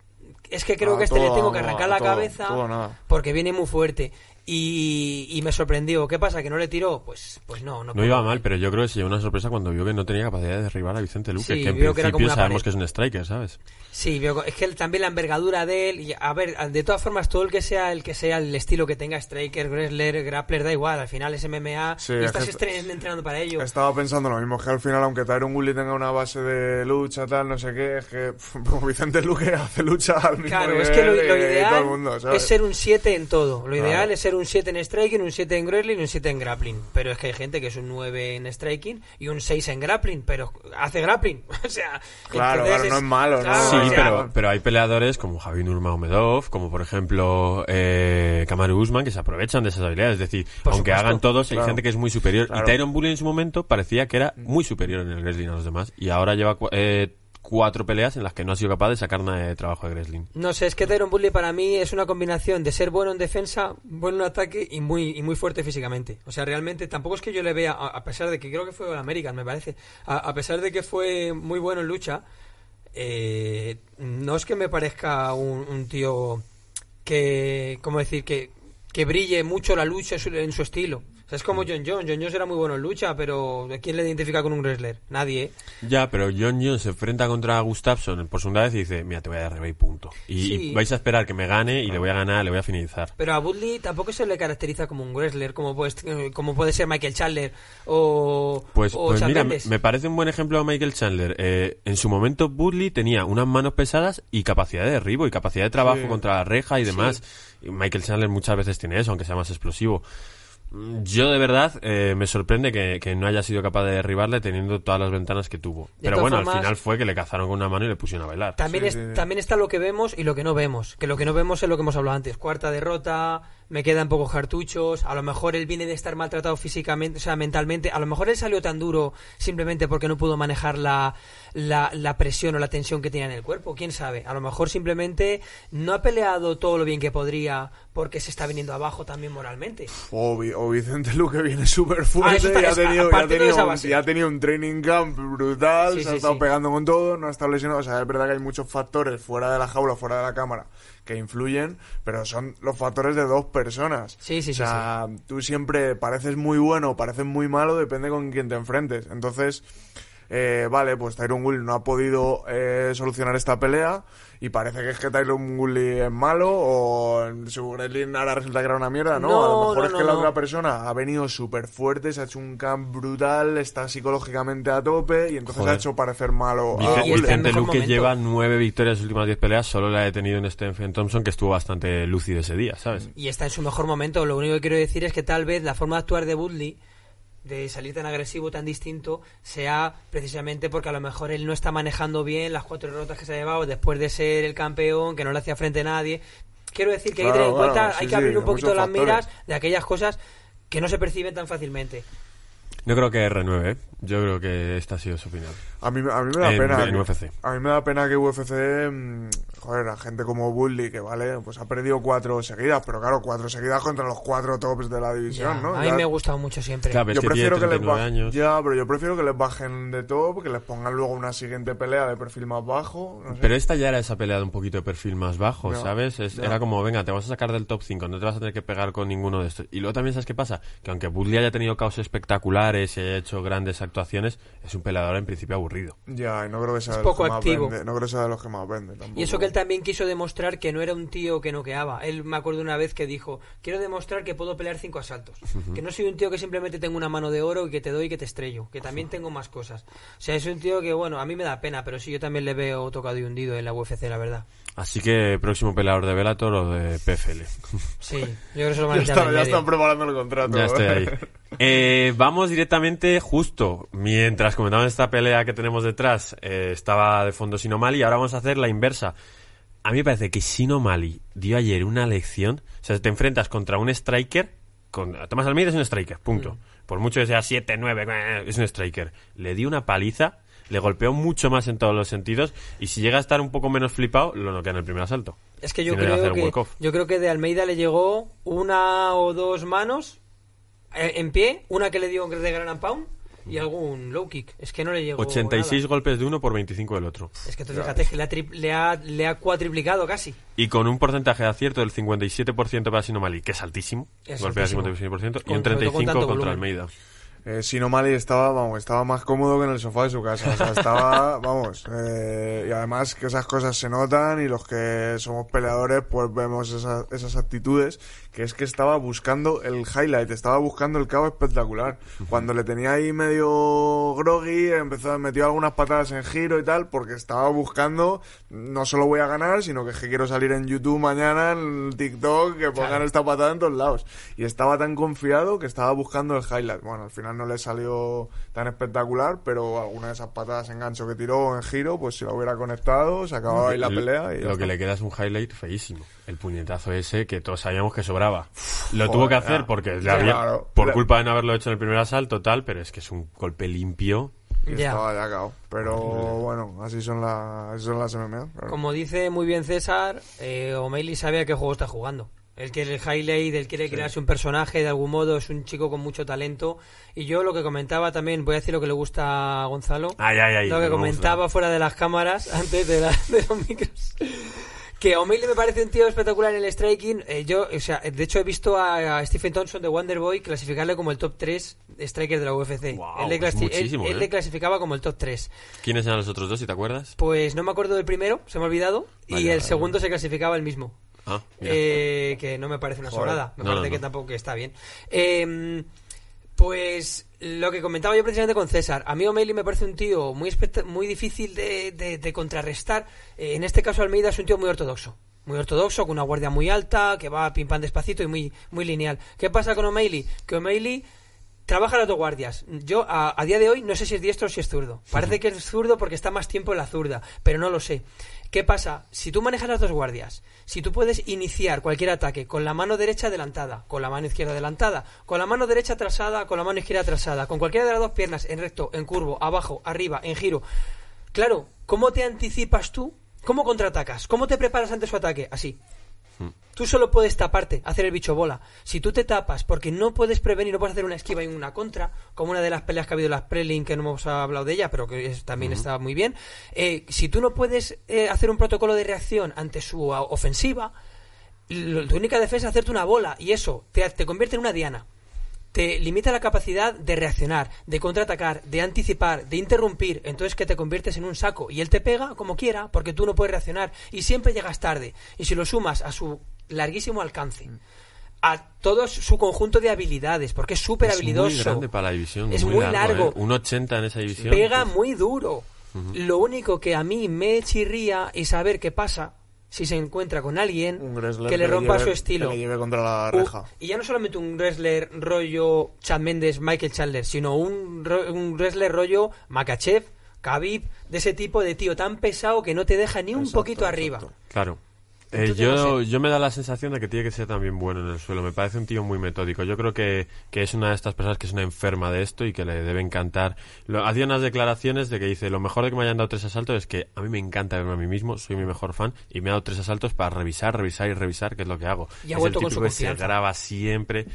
es que creo Ah, que a este le todo, tengo que no, arrancar la todo, cabeza todo, porque viene muy fuerte. Y, y me sorprendió. ¿Qué pasa? ¿Que no le tiró? Pues, pues no. No, No iba mal, pero yo creo que se llevó una sorpresa cuando vio que no tenía capacidad de derribar a Vicente Luque, Sí, que en vio que era como principio una sabemos pared. que es un striker, ¿sabes? Sí, veo- es que él- también la envergadura de él, y a ver, de todas formas, todo el que sea el que sea el estilo que tenga Striker, Wrestler, Grappler, da igual, al final es MMA Sí, y es estás que- entrenando para ello. Estaba pensando lo mismo, que al final, aunque Tyron Woodley tenga una base de lucha, tal, no sé qué, es que pf, como Vicente Luque hace lucha al mismo Claro, nivel es que lo, que ideal es ser un 7 en todo. Lo Claro. ideal es ser un 7 en striking, un 7 en wrestling y un 7 en grappling. Pero es que hay gente que es un 9 en striking y un 6 en grappling, pero hace grappling. o sea, Claro, claro, no es malo, ¿no? claro, Sí, o sea, pero, pero hay peleadores como Javi Nurmagomedov, como por ejemplo eh, Kamaru Usman, que se aprovechan de esas habilidades. Es decir, Por aunque supuesto. hagan todos, hay gente que es muy superior. Claro. Y Tyron Bully en su momento parecía que era muy superior en el wrestling a los demás. Y ahora lleva cu- eh, cuatro peleas en las que no ha sido capaz de sacar nada de trabajo de wrestling. No sé, es que Tyron Woodley para mí es una combinación de ser bueno en defensa, bueno en ataque y muy y muy fuerte físicamente. O sea, realmente tampoco es que yo le vea, a, pesar de que creo que fue el American, me parece, a, pesar de que fue muy bueno en lucha, eh, no es que me parezca un, un tío que, ¿cómo decir? Que, que brille mucho la lucha en su estilo. Sea, es como John Jones. John Jones era muy bueno en lucha, pero ¿quién le identifica con un wrestler? Nadie, ¿eh? Ya, pero John Jones se enfrenta contra Gustafsson por segunda vez y dice, mira, te voy a derribar y punto. Y, Sí. y vais a esperar que me gane y le voy a ganar, le voy a finalizar. Pero a Woodley tampoco se le caracteriza como un wrestler, como puede, como puede ser Michael Chandler o, Pues, o pues mira, me, parece un buen ejemplo a Michael Chandler. Eh, en su momento, Woodley tenía unas manos pesadas y capacidad de derribo y capacidad de trabajo Sí. contra la reja y demás. Y Michael Chandler muchas veces tiene eso, aunque sea más explosivo. Yo de verdad eh, me sorprende que, que no haya sido capaz de derribarle teniendo todas las ventanas que tuvo. Pero bueno, formas- al final fue que le cazaron con una mano y le pusieron a bailar. También, Sí, es- sí, sí. también está lo que vemos y lo que no vemos. Que lo que no vemos es lo que hemos hablado antes. Cuarta derrota, me quedan pocos cartuchos, a lo mejor él viene de estar maltratado físicamente, o sea, mentalmente, a lo mejor él salió tan duro simplemente porque no pudo manejar la, la, la presión o la tensión que tenía en el cuerpo, quién sabe, a lo mejor simplemente no ha peleado todo lo bien que podría porque se está viniendo abajo también moralmente. O, o Vicente Luque viene súper fuerte Ah, eso está- y ha tenido, ha tenido un- base. y ha tenido un training camp brutal, Sí, se ha estado sí. pegando con todo, no ha estado lesionado. O sea, es verdad que hay muchos factores fuera de la jaula, fuera de la cámara, que influyen, pero son los factores de dos personas. Sí, sí, o sí, sea, tú siempre pareces muy bueno, pareces muy malo, depende con quién te enfrentes. Entonces, eh, vale, pues Tyron Woodley no ha podido eh, solucionar esta pelea y parece que es que Tyron Woodley es malo o su wrestling ahora resulta que era una mierda, ¿no? No, a lo mejor no, es que no, la no. otra persona ha venido súper fuerte, se ha hecho un camp brutal, está psicológicamente a tope y entonces Joder. ha hecho parecer malo a Vicente, Luque lleva nueve victorias en las últimas diez peleas, solo la ha detenido en Stephen Thompson, que estuvo bastante lúcido ese día, ¿sabes? y está en su mejor momento. Lo único que quiero decir es que tal vez la forma de actuar de Woodley, de salir tan agresivo, tan distinto, sea precisamente porque a lo mejor él no está manejando bien las cuatro derrotas que se ha llevado después de ser el campeón, que no le hacía frente a nadie. Quiero decir que hay que tener en cuenta, hay que abrir sí, un poquito las miras de aquellas cosas que no se perciben tan fácilmente. Yo creo que R9, ¿eh? Yo creo que esta ha sido su opinión. A mí, a mí me da En- pena. en que- UFC. A mí me da pena que UFC, mm, joder, a gente como Woodley, que vale, pues ha perdido cuatro seguidas, pero claro, cuatro seguidas contra los cuatro tops de la división, Ya, ¿no? a mí Ya- me ha gustado mucho siempre. Claro, pero es yo prefiero que les 39 bajen, años. ya, pero yo prefiero que les bajen de top, que les pongan luego una siguiente pelea de perfil más bajo, no sé. Pero esta ya era esa pelea de un poquito de perfil más bajo, Ya, ¿sabes? Es-. Era como, venga, te vas a sacar del top 5, no te vas a tener que pegar con ninguno de estos. Y luego también, ¿sabes qué pasa? Que aunque Woodley haya tenido caos espectaculares y haya hecho grandes actuaciones, es un peleador en principio aburrido. Ya, y no creo que sea Es de los poco activo. vende, no creo que sea de los que más vende tampoco. Y eso que él también quiso demostrar que no era un tío que noqueaba. Él me acuerdo una vez que dijo, quiero demostrar que puedo pelear cinco asaltos. Que no soy un tío que simplemente tengo una mano de oro y que te doy y que te estrello. Que también tengo más cosas. O sea, es un tío que, bueno, a mí me da pena, pero sí, yo también le veo tocado y hundido en la UFC, la verdad. Así que, próximo peleador de Bellator o de PFL. Sí, yo creo que se lo van Ya, a está- están preparando el contrato. ya estoy ahí. Eh, vamos directamente, justo mientras comentamos esta pelea que tenemos detrás, eh, estaba de fondo Sinomali y ahora vamos a hacer la inversa. A mí me parece que Sinomali dio ayer una lección. O sea, te enfrentas contra un striker. Con, Tomás Almeida es un striker, punto. Por mucho que sea 7, 9, eh, es un striker. Le dio una paliza, le golpeó mucho más en todos los sentidos. Y si llega a estar un poco menos flipado, lo noquea en el primer asalto. Es que yo creo un que, walk-off. yo creo que de Almeida le llegó una o dos manos eh, en pie, una que le dio de Gran Pound y algún low kick. Es que no le llegó 86 nada. golpes de uno por 25 del otro. Es que tú fíjate que le ha, le, ha, le ha cuatriplicado casi. Y con un porcentaje de acierto del 57% para Sinomali, que es altísimo. Es golpea altísimo. 57%. y Con- un todo con 35% tanto contra volumen. Almeida. Eh, Sinomali estaba, vamos, estaba más cómodo que en el sofá de su casa. O sea, estaba, vamos, eh, y además que esas cosas se notan y los que somos peleadores pues vemos esas, esas actitudes, que es que estaba buscando el highlight, estaba buscando el cabo espectacular. Cuando le tenía ahí medio groggy, empezó, metió algunas patadas en giro y tal, porque estaba buscando, no solo voy a ganar, sino que es que quiero salir en YouTube mañana, en TikTok, que pongan Claro. esta patada en todos lados. Y estaba tan confiado que estaba buscando el highlight. Bueno, al final no le salió tan espectacular, pero alguna de esas patadas en gancho que tiró en giro, pues si la hubiera conectado, se acababa ahí la pelea. Y lo que le queda es un highlight feísimo. El puñetazo ese que todos sabíamos que sobraba. Lo joder, tuvo que hacer ya. porque le Ya, había, claro. por culpa de no haberlo hecho en el primer asalto, tal, pero es que es un golpe limpio. Y Ya. estaba ya cao. Pero bueno, así son, así son las MMA. claro. Como dice muy bien César, eh, O'Malley sabe a qué juego está jugando. Él quiere el highlight, él quiere crearse un personaje de algún modo, es un chico con mucho talento. Y yo lo que comentaba también, voy a decir lo que le gusta a Gonzalo. Ay, ay, ay. lo que me comentaba fuera de las cámaras, antes de, la- de los micros. Que O'Malley me parece un tío espectacular en el striking. Eh, yo, o sea, de hecho he visto a, a Stephen Thompson de Wonderboy clasificarle como el top 3 striker de la UFC. Él, le es clasi- él- muchísimo, él ¿eh? le clasificaba como el top 3. ¿Quiénes eran los otros dos, si te acuerdas? Pues no me acuerdo del primero, se me ha olvidado. y el vaya. segundo se clasificaba el mismo. Ah. Eh, que no me parece una sobrada. Me No, parece no, que tampoco está bien. Eh, pues lo que comentaba yo precisamente con César. A mí O'Malley me parece un tío muy, muy difícil de, de- de contrarrestar. Eh, en este caso Almeida es un tío muy ortodoxo. Muy ortodoxo, con una guardia muy alta, que va pim pam despacito y muy, muy lineal. ¿Qué pasa con O'Malley? Que O'Malley trabaja las dos guardias. Yo a, a día de hoy no sé si es diestro o si es zurdo. Parece que es zurdo porque está más tiempo en la zurda, pero no lo sé. ¿Qué pasa? Si tú manejas las dos guardias, si tú puedes iniciar cualquier ataque con la mano derecha adelantada, con la mano izquierda adelantada, con la mano derecha atrasada, con la mano izquierda atrasada, con cualquiera de las dos piernas, en recto, en curvo, abajo, arriba, en giro. Claro, ¿cómo te anticipas tú? ¿Cómo contraatacas? ¿Cómo te preparas ante su ataque? Así. Tú solo puedes taparte, hacer el bicho bola. Si tú te tapas porque no puedes prevenir, no puedes hacer una esquiva y una contra, como una de las peleas que ha habido en las Prelin, que no hemos hablado de ella, pero que es- también está muy bien. eh, si tú no puedes eh, hacer un protocolo de reacción ante su ah, ofensiva, lo- tu única defensa es hacerte una bola y eso te, te convierte en una diana. Te limita la capacidad de reaccionar, de contraatacar, de anticipar, de interrumpir. Entonces que te conviertes en un saco y él te pega como quiera porque tú no puedes reaccionar y siempre llegas tarde. Y si lo sumas a su larguísimo alcance, a todo su conjunto de habilidades, porque es súper Es habilidoso. muy grande para la división. Es muy ¿eh? largo. Un 80 en esa división. Pega Uf. muy duro. Lo único que a mí me chirría es saber qué pasa si se encuentra con alguien Un wrestler que le rompa lleve- su estilo. Que le lleve contra la Uh, y ya no solamente un wrestler rollo Chad Mendes, Michael Chandler, sino un, ro- un wrestler rollo Makachev, Khabib, de ese tipo de tío tan pesado que no te deja ni un Exacto, poquito arriba. Claro. Eh, yo, no sé. yo me da la sensación de que tiene que ser también bueno en el suelo. Me parece un tío muy metódico. Yo creo que, que es una de estas personas que es una enferma de esto y que le debe encantar. Lo, hacía unas declaraciones de que dice, lo mejor de que me hayan dado tres asaltos es que a mí me encanta verme a mí mismo, soy mi mejor fan y me ha dado tres asaltos para revisar, revisar y revisar, que es lo que hago. Y ha es vuelto el con su típico que se graba siempre.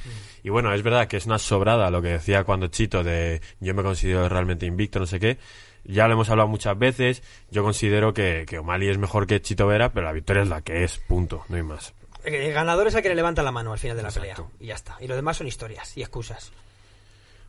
Y bueno, es verdad que es una sobrada lo que decía cuando Chito de yo me considero realmente invicto, no sé qué. Ya lo hemos hablado muchas veces. Yo considero que, que O'Malley es mejor que Chito Vera, pero la victoria es la que es, punto, no hay más. El ganador es el que le levanta la mano al final de la Exacto. pelea. Y ya está. Y lo demás son historias y excusas.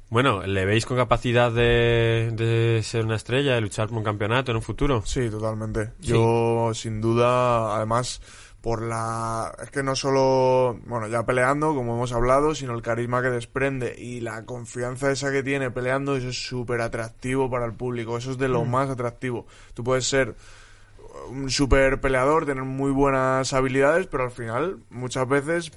Bueno, ¿le veis con capacidad de, de ser una estrella, de luchar por un campeonato en un futuro? Sí, totalmente. Yo, sin duda, además, por la... Es que no solo, bueno, ya peleando, como hemos hablado, sino el carisma que desprende y la confianza esa que tiene peleando, eso es súper atractivo para el público. Eso es de lo más atractivo. Tú puedes ser un super peleador, tener muy buenas habilidades, pero al final, muchas veces,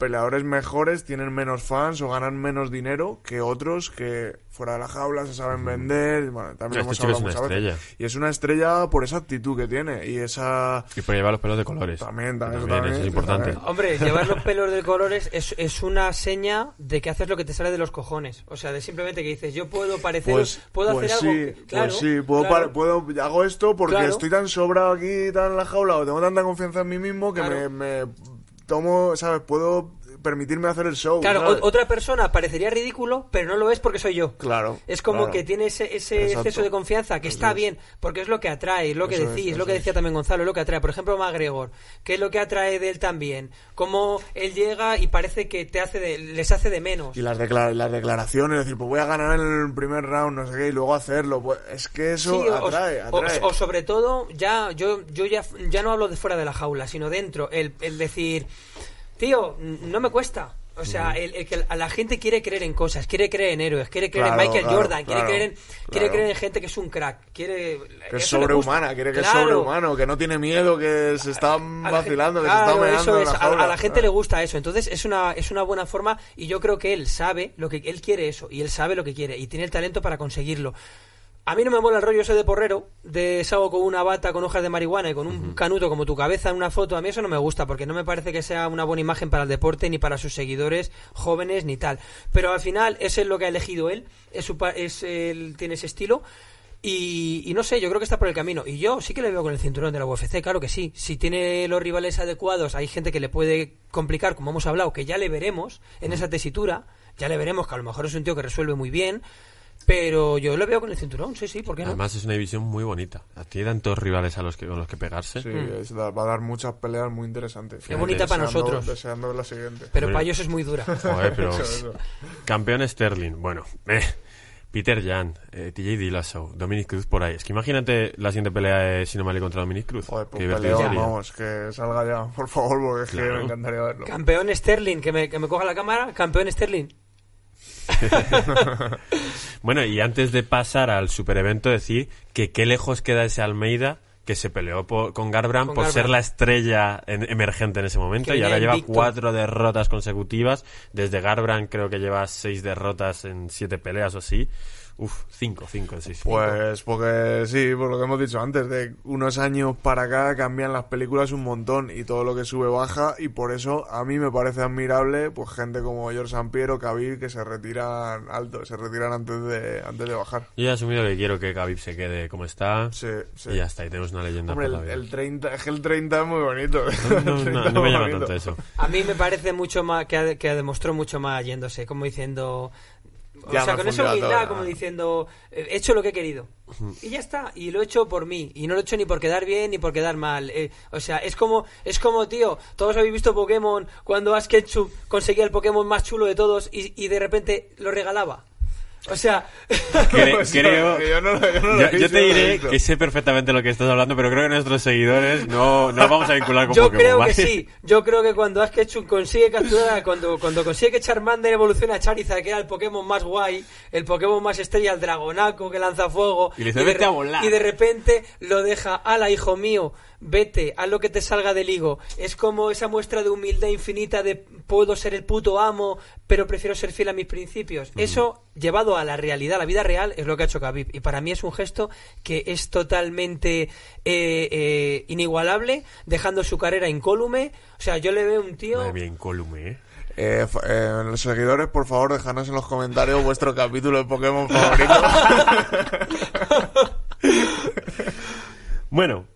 peleadores mejores tienen menos fans o ganan menos dinero que otros que fuera de la jaula se saben vender. Bueno, también Este hemos hablado una muchas veces. estrella. Y es una estrella por esa actitud que tiene y esa... Y por llevar los pelos de colores. También, también, eso también, es importante. también. Hombre, llevar los pelos de colores es, es una seña de que haces lo que te sale de los cojones. O sea, de simplemente que dices, yo puedo parecer, Pues, puedo pues hacer sí, algo. que- claro, pues sí, puedo, claro. puedo, hago esto porque Claro. estoy tan sobrado aquí, tan en la jaula, o tengo tanta confianza en mí mismo que Claro. me, me tomo, ¿sabes? Puedo permitirme hacer el show. Claro, otra persona parecería ridículo, pero no lo es porque soy yo. Claro. Es como claro. que tiene ese, ese Exacto. exceso de confianza, que Eso está es. bien, porque es lo que atrae, es lo que Eso decís, es lo que decía también Gonzalo, es lo que atrae. Por ejemplo, McGregor, ¿qué es lo que atrae de él también? Cómo él llega y parece que te hace de, les hace de menos. Y las, decla- las declaraciones, decir, pues voy a ganar en el primer round, no sé qué, y luego hacerlo. Pues, es que eso Sí, o- atrae, o, o sobre todo, ya yo, yo ya, ya no hablo de fuera de la jaula, sino dentro. El, el decir, tío, no me cuesta. O sea, el, el la gente quiere creer en cosas, quiere creer en héroes, quiere creer Claro, en Michael claro, Jordan, quiere, claro, creer en, quiere creer en gente que es un crack, quiere... que es sobrehumana, quiere que es sobrehumano, que no tiene miedo, que se está vacilando, que se está eso es, a- a, la gente le gusta eso. Entonces es una, es una buena forma y yo creo que él sabe lo que él quiere eso y él sabe lo que quiere y tiene el talento para conseguirlo. A mí no me mola el rollo ese de porrero, de salgo con una bata con hojas de marihuana y con un canuto como tu cabeza en una foto. A mí eso no me gusta porque no me parece que sea una buena imagen para el deporte ni para sus seguidores jóvenes ni tal. Pero al final ese es lo que ha elegido él, es, su es él tiene ese estilo. Y, y no sé, yo creo que está por el camino. Y yo sí que le veo con el cinturón de la UFC, claro que sí. Si tiene los rivales adecuados, hay gente que le puede complicar, como hemos hablado, que ya le veremos en esa tesitura. Ya le veremos que a lo mejor es un tío que resuelve muy bien. Pero yo lo veo con el cinturón, sí, sí, ¿por qué no? Además es una división muy bonita. Tiene tantos rivales a los que, con los que pegarse. Sí, es- da- va a dar muchas peleas muy interesantes. Qué bonita para nosotros. Deseando ver la siguiente. Pero Hombre. para ellos es muy dura. Joder, pero... Campeón Sterling, bueno. eh, Peter Jan, eh, TJ Dillashaw, Dominic Cruz por ahí. Es que imagínate la siguiente pelea de Sinomali contra Dominic Cruz. Joder, pues peleón, vamos, que salga ya, por favor, porque es que me encantaría verlo. Campeón Sterling, que me, que me coja la cámara. Campeón Sterling. Bueno, y antes de pasar al super evento, decir que qué lejos queda ese Almeida que se peleó con Garbrandt por ser la estrella en- emergente en ese momento Que y ahora lleva cuatro derrotas consecutivas. Desde Garbrandt creo que lleva seis derrotas en siete peleas o así. Uf, cinco, cinco en seis. Pues porque sí, por lo que hemos dicho antes, de unos años para acá cambian las películas un montón y todo lo que sube baja y por eso a mí me parece admirable pues gente como George Sampiero, Khabib que se retiran alto, se retiran antes de antes de bajar. Yo he asumido que quiero que Khabib se quede como está. Sí, sí. Y ya está, y tenemos una leyenda Hombre, el, la vida. el 30, es que el 30 es muy bonito. No, El no, 30 no me llama bonito. tanto eso. A mí me parece mucho más que, ha- que demostró mucho más yéndose, como diciendo. O sea, con esa humildad, como diciendo, eh, he hecho lo que he querido. Y ya está, y lo he hecho por mí. Y no lo he hecho ni por quedar bien ni por quedar mal. Eh, o sea, es como, es como, tío, todos habéis visto Pokémon cuando Ash Ketchum conseguía el Pokémon más chulo de todos y, y de repente lo regalaba. O sea, Cre- O sea, creo... yo no yo no Yo, yo te diré que sé perfectamente lo que estás hablando, pero creo que nuestros seguidores no, no vamos a vincular con yo Pokémon, creo ¿vale? que sí. Yo creo que cuando Ash Ketchum consigue capturar, cuando, cuando consigue que Charmander evolucione a Charizard, que era el Pokémon más guay, el Pokémon más estrella, el Dragonaco que lanza fuego, Y le dice, de "Vete re- a volar". y de repente lo deja, ala hijo mío, vete, haz lo que te salga del higo. Es como esa muestra de humildad infinita de puedo ser el puto amo, pero prefiero ser fiel a mis principios. Eso, llevado a la realidad, a la vida real, es lo que ha hecho Khabib. Y para mí es un gesto que es totalmente eh, eh, inigualable, dejando su carrera incólume. O sea, yo le veo un tío... Madre mía, incólume, ¿eh? Eh, eh, los seguidores, por favor, dejadnos en los comentarios vuestro capítulo de Pokémon favorito. Bueno,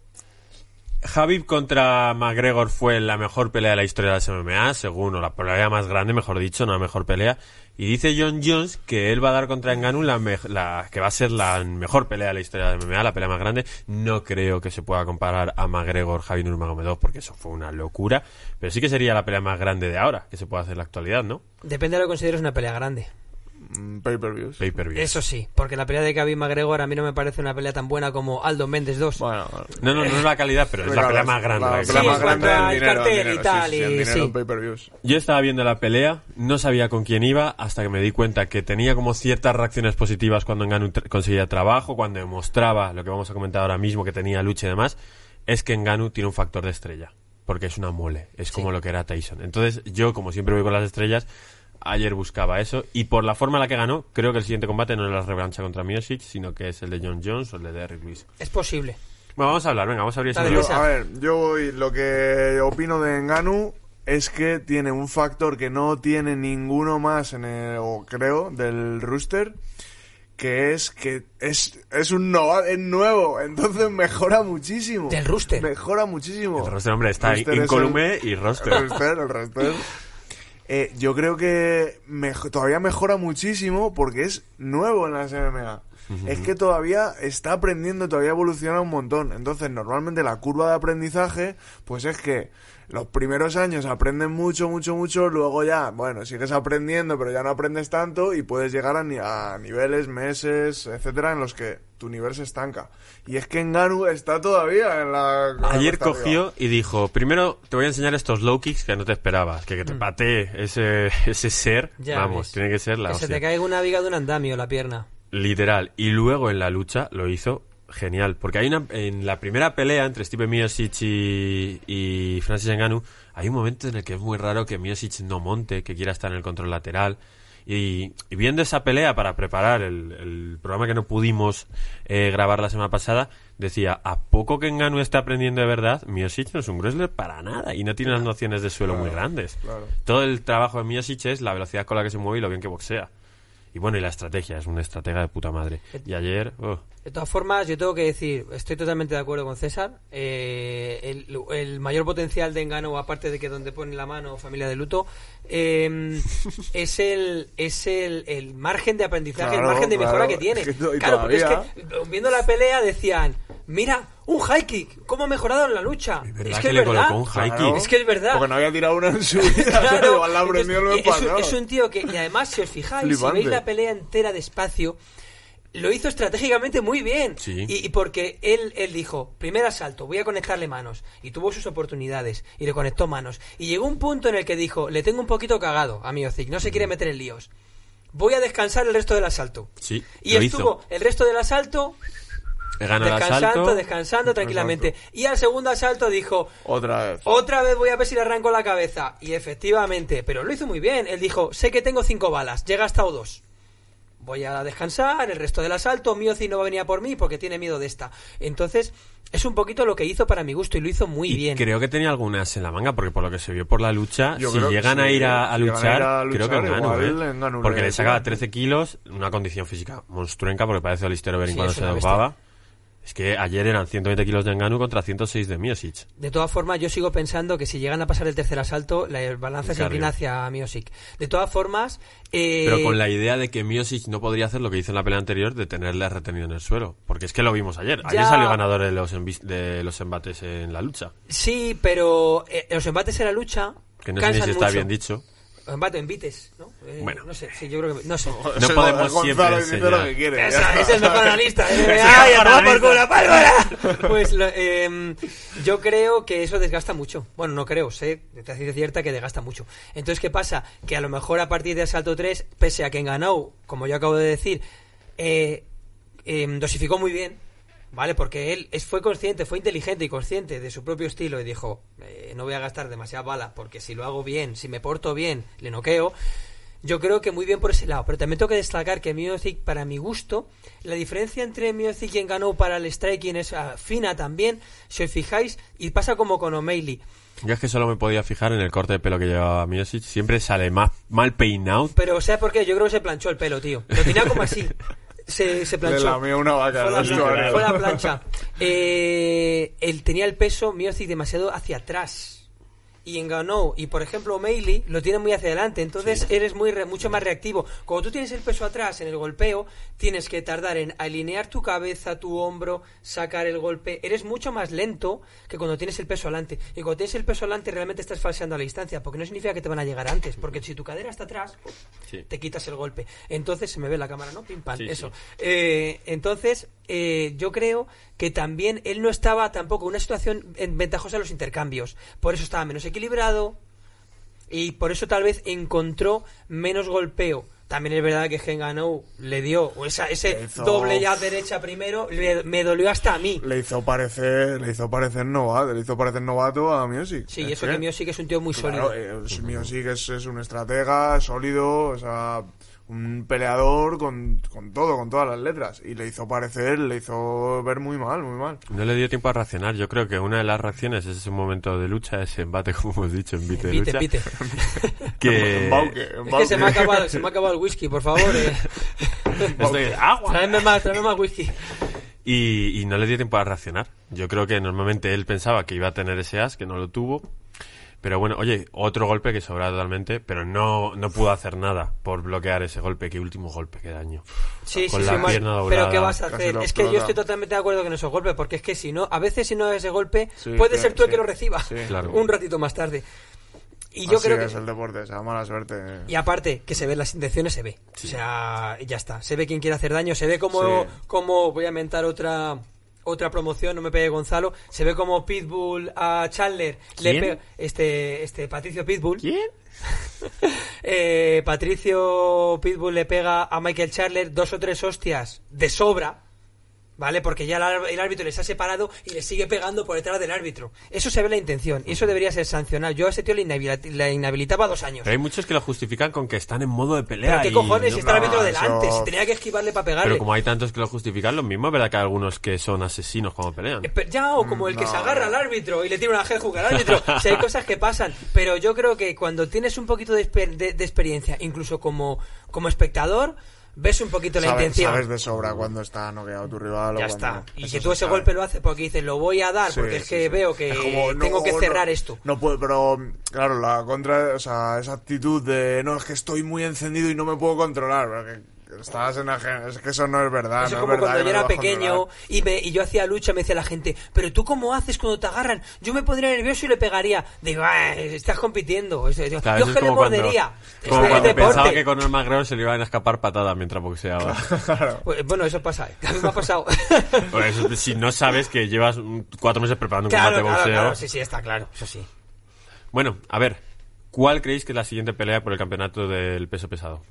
Javib contra McGregor fue la mejor pelea de la historia de las MMA, según, o la pelea más grande, mejor dicho, no la mejor pelea. Y dice John Jones que él va a dar contra Ngannou la, la que va a ser la mejor pelea de la historia de MMA, la pelea más grande. No creo que se pueda comparar a McGregor Javi Nurmagomedov porque eso fue una locura, pero sí que sería la pelea más grande de ahora que se puede hacer en la actualidad, ¿no? Depende de lo que consideres una pelea grande. Mm, Pay-per-views. Pay-per-view. Eso sí, porque la pelea de Khabib McGregor a mí no me parece una pelea tan buena como Aldo Méndez 2. Bueno, No, no, no es la calidad, pero es la pelea más grande. La la que pelea se más grande el dinero. cartel dinero, y tal, sí, sí, el dinero pay-per-views. Yo estaba viendo la pelea, no sabía con quién iba, hasta que me di cuenta que tenía como ciertas reacciones positivas cuando tr- conseguía trabajo, cuando demostraba lo que vamos a comentar ahora mismo, que tenía lucha y demás, es que Ngannou tiene un factor de estrella, porque es una mole, es como lo que era Tyson. Entonces yo, como siempre voy con las estrellas, ayer buscaba eso, y por la forma en la que ganó, creo que el siguiente combate no es la revancha contra Miocic, sino que es el de John Jones o el de Derrick Lewis. Es posible. Bueno, vamos a hablar, venga, vamos a abrir ese. Yo, a ver, yo voy- lo que opino de Enganu es que tiene un factor que no tiene ninguno más en el, o creo, del rooster, que es que es, es un nova- es nuevo, entonces mejora muchísimo. Del rooster. Mejora muchísimo. El roster, hombre, está incólume el- y roster. El roster, el roster. Eh, yo creo que todavía mejora muchísimo porque es nuevo en las MMA. Es que todavía está aprendiendo, todavía evoluciona un montón. Entonces, normalmente la curva de aprendizaje, pues es que los primeros años aprenden mucho, mucho, mucho, luego ya, bueno, sigues aprendiendo, pero ya no aprendes tanto y puedes llegar a, ni- a niveles, meses, etcétera, en los que tu nivel se estanca. Y es que Enganu está todavía en la... Ayer arriba. cogió y dijo, primero te voy a enseñar estos low kicks que no te esperabas, que, que te patee ese, ese ser, Mm. Ya vamos, ves. tiene que ser la que se te caiga una viga de un andamio la pierna. Literal. Y luego en la lucha lo hizo genial, porque hay una, en la primera pelea entre Steve Miocic y, y Francis Ngannou, hay un momento en el que es muy raro que Miocic no monte, que quiera estar en el control lateral. Y, y viendo esa pelea para preparar el, el programa que no pudimos eh, grabar la semana pasada, decía, a poco que Ngannou está aprendiendo de verdad, Miocic no es un wrestler para nada y no tiene unas nociones de suelo muy grandes. claro. Todo el trabajo de Miocic es la velocidad con la que se mueve y lo bien que boxea. Y bueno, y la estrategia, es una estratega de puta madre. Y ayer, oh, De todas formas, yo tengo que decir, estoy totalmente de acuerdo con César. eh, el, el mayor potencial de Engano, aparte de que donde pone la mano familia de luto, eh, es el es el, el margen de aprendizaje, el margen de mejora claro, que tiene. y claro, porque es que viendo la pelea decían, mira, un high kick, cómo ha mejorado en la lucha. verdad Es que que, es le verdad. un high kick. Es que es verdad. Porque no había tirado una en su vida. Claro, entonces, es, un, es un tío que, y además, si os fijáis, si veis la pelea entera despacio, lo hizo estratégicamente muy bien. Sí. Y, y porque él, él dijo, primer asalto, voy a conectarle manos. Y tuvo sus oportunidades. Y le conectó manos. Y llegó un punto en el que dijo, le tengo un poquito cagado a mi Ozic, no se quiere meter en líos. Voy a descansar el resto del asalto. sí, Y estuvo hizo. el resto del asalto descansando, asalto. descansando tranquilamente. Y al segundo asalto dijo, Otra vez. otra vez voy a ver si le arranco la cabeza. Y efectivamente, pero lo hizo muy bien. Él dijo, sé que tengo cinco balas, llega hasta o dos. Voy a descansar, el resto del asalto, Miozi no va a venir a por mí porque tiene miedo de esta. Entonces, es un poquito lo que hizo para mi gusto y lo hizo muy Y bien. creo que tenía algunas en la manga, porque por lo que se vio por la lucha, Yo si creo que llegan a ir a, a si llegan a luchar, ir a creo que luchar, en Ganu, igual ¿eh? Porque le sacaba suban. 13 kilos, una condición física monstruenca, porque parece Olister Overeem Sí, cuando se dopaba. Es que ayer eran 120 kilos de Enganu contra 106 de Miosic. De todas formas, yo sigo pensando que si llegan a pasar el tercer asalto, la balanza se inclina hacia Miosic. De todas formas, eh, Pero con la idea de que Miosic no podría hacer lo que hizo en la pelea anterior de tenerle retenido en el suelo. Porque es que lo vimos ayer. Ayer salió ganador de los, de los embates en la lucha. sí, pero eh, los embates en la lucha Que no sé si está mucho. bien dicho. Embate, envites, ¿no? Eh, Bueno. No sé, sí, yo creo que... No sé. No podemos siempre Gonzalo lo que quiere. Esa- es el mejor analista. ¿eh? ¡Ay, a tomar por analista. culo, pálvora! Pues lo- em, yo creo que eso desgasta mucho. Bueno, no creo, sé, de ciencia cierta que desgasta mucho. Entonces, ¿qué pasa? Que a lo mejor a partir de asalto 3, pese a que en ganó, como yo acabo de decir, eh, em, dosificó muy bien, ¿vale? Porque él es, fue consciente, fue inteligente y consciente de su propio estilo y dijo, eh, no voy a gastar demasiada bala porque si lo hago bien, si me porto bien, le noqueo. Yo creo que muy bien por ese lado, pero también tengo que destacar que Music, para mi gusto, la diferencia entre Music y ganó para el striking es ah, fina también, si os fijáis, y pasa como con O'Malley. Yo es que solo me podía fijar en el corte de pelo que llevaba Miosic. Siempre sale más mal peinado. Pero, ¿sabes por qué? Yo creo que se planchó el pelo, tío. Lo tenía como así. Se, se planchó. Le lamió una vaca Fue la, plancha, fue la plancha. Eh, él tenía el peso Miocic demasiado hacia atrás. Y en Ganou y por ejemplo Meili lo tiene muy hacia adelante, entonces eres muy re- mucho más reactivo. Cuando tú tienes el peso atrás en el golpeo, tienes que tardar en alinear tu cabeza, tu hombro, sacar el golpe. Eres mucho más lento que cuando tienes el peso adelante. Y cuando tienes el peso adelante realmente estás falseando a la distancia, porque no significa que te van a llegar antes, porque si tu cadera está atrás, Sí. te quitas el golpe. Entonces se me ve la cámara, ¿no? Pim pam, Sí, eso. Eh, entonces, eh, yo creo que también él no estaba tampoco en una situación en- ventajosa en los intercambios. Por eso estaba menos equilibrado y por eso tal vez encontró menos golpeo. También es verdad que Genganou le dio esa, ese hizo- doble ya derecha primero, le- me dolió hasta a mí. Le hizo parecer, le hizo parecer novato, le hizo parecer novato a Music. Sí, Es eso que que es un tío muy Claro, sólido. eh, Music es, es un estratega sólido, o sea, un peleador con, con todo, con todas las letras. Y le hizo parecer, le hizo ver muy mal, muy mal. No le dio tiempo a reaccionar. Yo creo que una de las reacciones es ese momento de lucha, ese embate, como hemos dicho, en vite de Pite, lucha. pite. Que... Embauque, Es que se me, ha acabado, se me ha acabado el whisky, por favor. Eh. Estoy- ¡Agua! Tráeme más, tráeme más whisky. Y, y no le dio tiempo a reaccionar. Yo creo que normalmente él pensaba que iba a tener ese as, que no lo tuvo. Pero bueno, oye, otro golpe que sobra totalmente, pero no, no pudo hacer nada por bloquear ese golpe. Qué último golpe, qué daño. Sí, Con sí, la sí, mal. pierna Pero. ¿qué vas a hacer? Es que yo estoy totalmente de acuerdo con esos golpes, porque es que si no, a veces si no es ese golpe, Sí, puede sí, ser tú el que lo reciba Sí. Claro. un ratito más tarde. Y yo Así creo es que... el deporte, o sea, mala suerte. Y aparte, que se ven las intenciones, se ve. O sea, ya está. Se ve quién quiere hacer daño, se ve como, Sí. como voy a inventar otra otra promoción, no me pegue Gonzalo, se ve como Pitbull a Chandler le ¿Quién? pega este este Patricio Pitbull ¿Quién? eh, Patricio Pitbull le pega a Michael Chandler dos o tres hostias de sobra, ¿vale? Porque ya el árbitro les ha separado y le sigue pegando por detrás del árbitro. Eso se ve la intención y eso debería ser sancionado. Yo a ese tío le, inhabilitaba dos años. Pero hay muchos que lo justifican con que están en modo de pelea. Pero qué y cojones, no- si está el árbitro no, delante, eso- si tenía que esquivarle para pegarle. Pero como hay tantos que lo justifican, lo mismo es verdad que hay algunos que son asesinos cuando pelean. Eh, pero Ya, o como el que no, se agarra al árbitro y le tira una hook al árbitro. O sea, hay cosas que pasan. Pero yo creo que cuando tienes un poquito de, exper- de- de experiencia, incluso como, como espectador, ves un poquito la Sabes, intención. sabes de sobra cuando está noqueado tu rival. ya está. Y se tú ese sabe. golpe lo haces porque dices, lo voy a dar, Sí, porque es sí, que sí. veo que no, tengo que no, cerrar esto. No puedo, pero claro, la contra, o sea, esa actitud de no, es que estoy muy encendido y no me puedo controlar. porque estás en ajen- es que eso no es verdad. Eso no es como es verdad cuando que yo no era pequeño y, me, y yo hacía lucha, me decía la gente, pero tú cómo haces cuando te agarran? Yo me pondría nervioso y le pegaría. Digo, "Ah, estás compitiendo. Es- Yo, Claro, yo eso que es le mordería. como Es cuando pensaba que con el McGregor se le iban a escapar patadas mientras boxeaba. Pues, Bueno, eso pasa. A mí me ha pasado. Eso, si no sabes que llevas cuatro meses preparando un claro, combate claro, boxeo. claro, sí, sí, está claro, eso sí. Bueno, a ver. ¿Cuál creéis que es la siguiente pelea por el campeonato del peso pesado?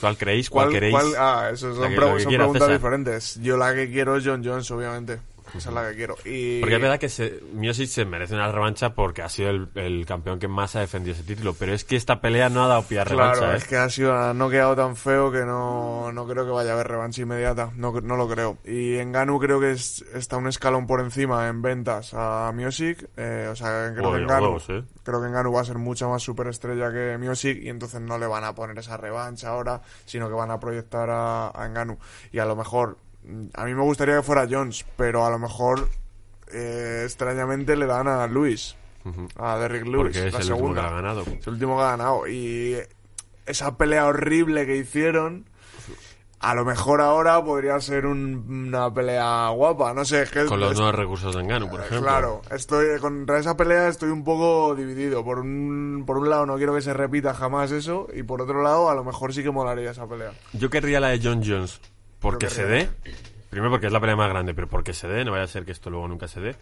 ¿Cuál creéis? ¿Cuál, queréis? ah, eso son, que- son preguntas César. diferentes. Yo la que quiero es John Jones, obviamente. Esa es la que quiero. Y... Porque es verdad que se, Miocic se merece una revancha porque ha sido el, el campeón que más ha defendido ese título. Pero es que esta pelea no ha dado pie a revancha. Claro, ¿eh? es que ha sido ha noqueado tan feo que no, no creo que vaya a haber revancha inmediata. No, no lo creo. Y en Ganu creo que es- está un escalón por encima en ventas a Miosic. Eh, o sea, creo que en Ganu, huevos, ¿eh? creo que en Ganu va a ser mucha más superestrella que Miosic y entonces no le van a poner esa revancha ahora, sino que van a proyectar a, a Ngannou. Y a lo mejor, a mí me gustaría que fuera Jones, pero a lo mejor eh, extrañamente le dan a Luis, a Derrick Lewis, Porque es la el último segunda. que ha ganado. Es el último que ha ganado. Y esa pelea horrible que hicieron, a lo mejor ahora podría ser un- una pelea guapa. No sé, que Con los es- nuevos recursos de Engano, por eh, ejemplo. Claro, estoy contra esa pelea estoy un poco dividido. Por un, por un lado no quiero que se repita jamás eso y por otro lado a lo mejor sí que molaría esa pelea. Yo querría la de John Jones porque se dé. Primero porque es la pelea más grande, pero porque se dé, no vaya a ser que esto luego nunca se dé.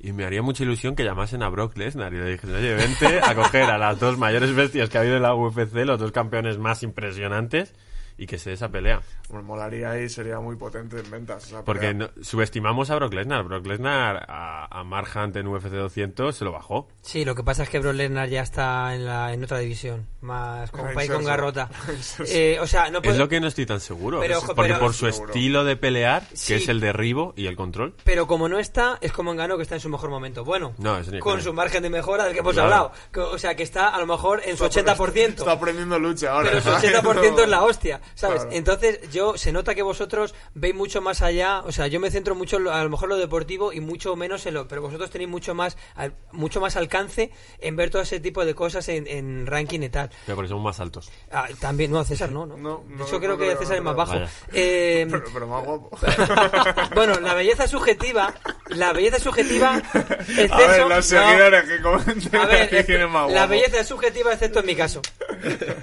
Y me haría mucha ilusión que llamasen a Brock Lesnar y le dijesen, oye, vente a coger a las dos mayores bestias que ha habido en la UFC, los dos campeones más impresionantes, y que se dé esa pelea. Molaría y sería muy potente en ventas. esa Porque pelea. no- subestimamos a Brock Lesnar. Brock Lesnar a, a Mark Hunt en UFC 200 se lo bajó. Sí, lo que pasa es que Brock Lesnar ya está en, la, en otra división, más con Pai con. Garrota. Eh, o sea, no Es puede- lo que no estoy tan seguro. Pero, Es ojo, porque pero- por su Seguro. estilo de pelear, Sí. que es el derribo y el control. Pero como no está, es como Engano que está en su mejor momento. Bueno, No, con su margen de mejora del que hemos Claro. hablado. O sea, que está a lo mejor en su 80%. Está aprendiendo lucha ahora. pero su ¿sabes? 80% es la hostia, ¿sabes? Claro. Entonces, yo se nota que vosotros veis mucho más allá, o sea, yo me centro mucho en lo- a lo mejor en lo deportivo y mucho menos en lo, pero vosotros tenéis mucho más al- mucho más alcance en ver todo ese tipo de cosas en, en ranking y tal. Pero porque somos más altos. Ah, también, no, César no, ¿no? No, no, no creo que César no es más bajo. Eh, Pero, pero más guapo. bueno, la belleza subjetiva, la belleza subjetiva, excepto, a ver, los no, seguidores que comenten a ver, que más la guapo. belleza es subjetiva excepto en mi caso,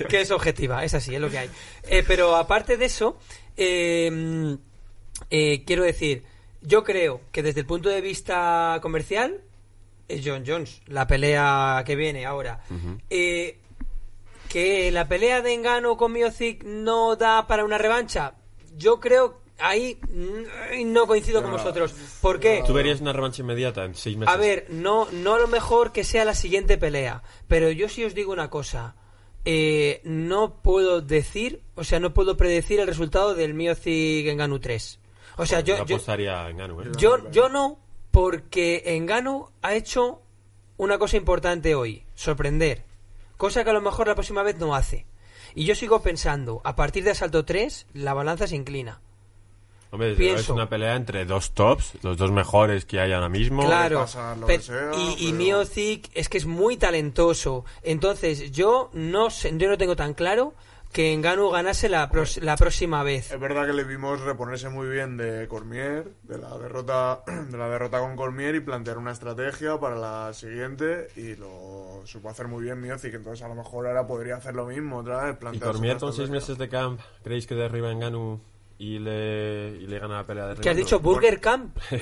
que es objetiva, es así, es lo que hay. Eh, pero aparte de eso, eh, eh, quiero decir, yo creo que desde el punto de vista comercial es John Jones, la pelea que viene ahora. Eh, que la pelea de Engano con Miocic no da para una revancha, yo creo ahí no coincido con vosotros. ¿Por qué? ¿Tú verías una revancha inmediata en seis meses? A ver, no, no a lo mejor que sea la siguiente pelea, pero yo sí os digo una cosa. Eh, no puedo decir, o sea, no puedo predecir el resultado del Miocic Engano 3. O sea, yo, yo yo, apostaría en Ganu, ¿eh? yo, yo no, porque Engano ha hecho una cosa importante hoy, sorprender. Cosa que a lo mejor la próxima vez no hace. Y yo sigo pensando, a partir de Asalto 3, la balanza se inclina. Hombre, es una pelea entre dos tops, los dos mejores que hay ahora mismo. Claro, pasar lo pe- que sea, y, y pero- Miocic es que es muy talentoso. Entonces, yo no sé, yo no tengo tan claro que Engano ganase la, pros- la próxima vez. Es verdad que le vimos reponerse muy bien de Cormier, de la derrota, de la derrota con Cormier y plantear una estrategia para la siguiente y lo supo hacer muy bien Miocic, entonces a lo mejor ahora podría hacer lo mismo otra vez, Y Cormier con seis meses de camp, ¿creéis que derriba en Ganu y le, y le gana la pelea de ¿Qué has dicho? ¿Burger Camp?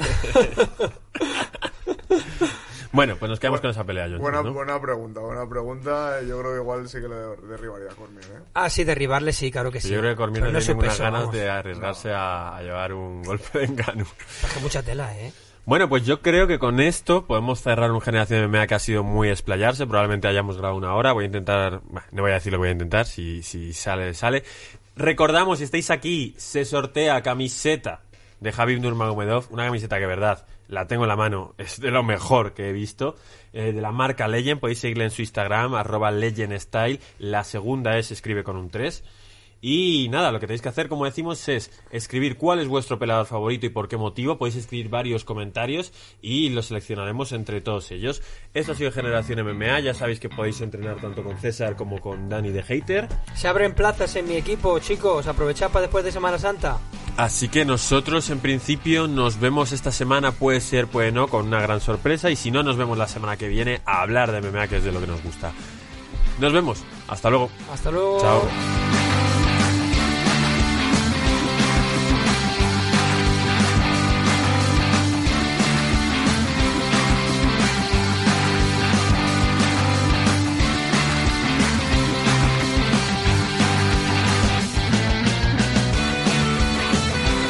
Bueno, pues nos quedamos con esa pelea, John. Buena, ¿no? buena pregunta, buena pregunta. Yo creo que igual sí que le derribaría a Cormier, ¿eh? Ah, sí, derribarle sí, claro que sí. Yo creo que Cormier no tiene ninguna ganas vamos. de arriesgarse a, a llevar un golpe de Enganu. Es que mucha tela, ¿eh? Bueno, pues yo creo que con esto podemos cerrar un generación MMA que ha sido muy explayarse. Probablemente hayamos grabado una hora. Voy a intentar, bah, no voy a decir lo que voy a intentar. Si, si sale, sale. Recordamos, si estáis aquí, se sortea camiseta de Javib Nurmagomedov. Una camiseta que, verdad, la tengo en la mano. Es de lo mejor que he visto. eh, de la marca Legend. Podéis seguirle en su Instagram, arroba Legend Style. La segunda es, escribe con un 3. Y nada, lo que tenéis que hacer, como decimos, es escribir cuál es vuestro peleador favorito y por qué motivo. Podéis escribir varios comentarios y los seleccionaremos entre todos ellos. Esto ha sido Generación MMA. Ya sabéis que podéis entrenar tanto con César como con Dani de Hater. Se abren plazas en mi equipo, chicos. Aprovechad para después de Semana Santa. Así que nosotros, en principio, nos vemos esta semana. Puede ser, puede no, con una gran sorpresa. Y si no, nos vemos la semana que viene a hablar de MMA, que es de lo que nos gusta. Nos vemos. Hasta luego. Hasta luego. Chao.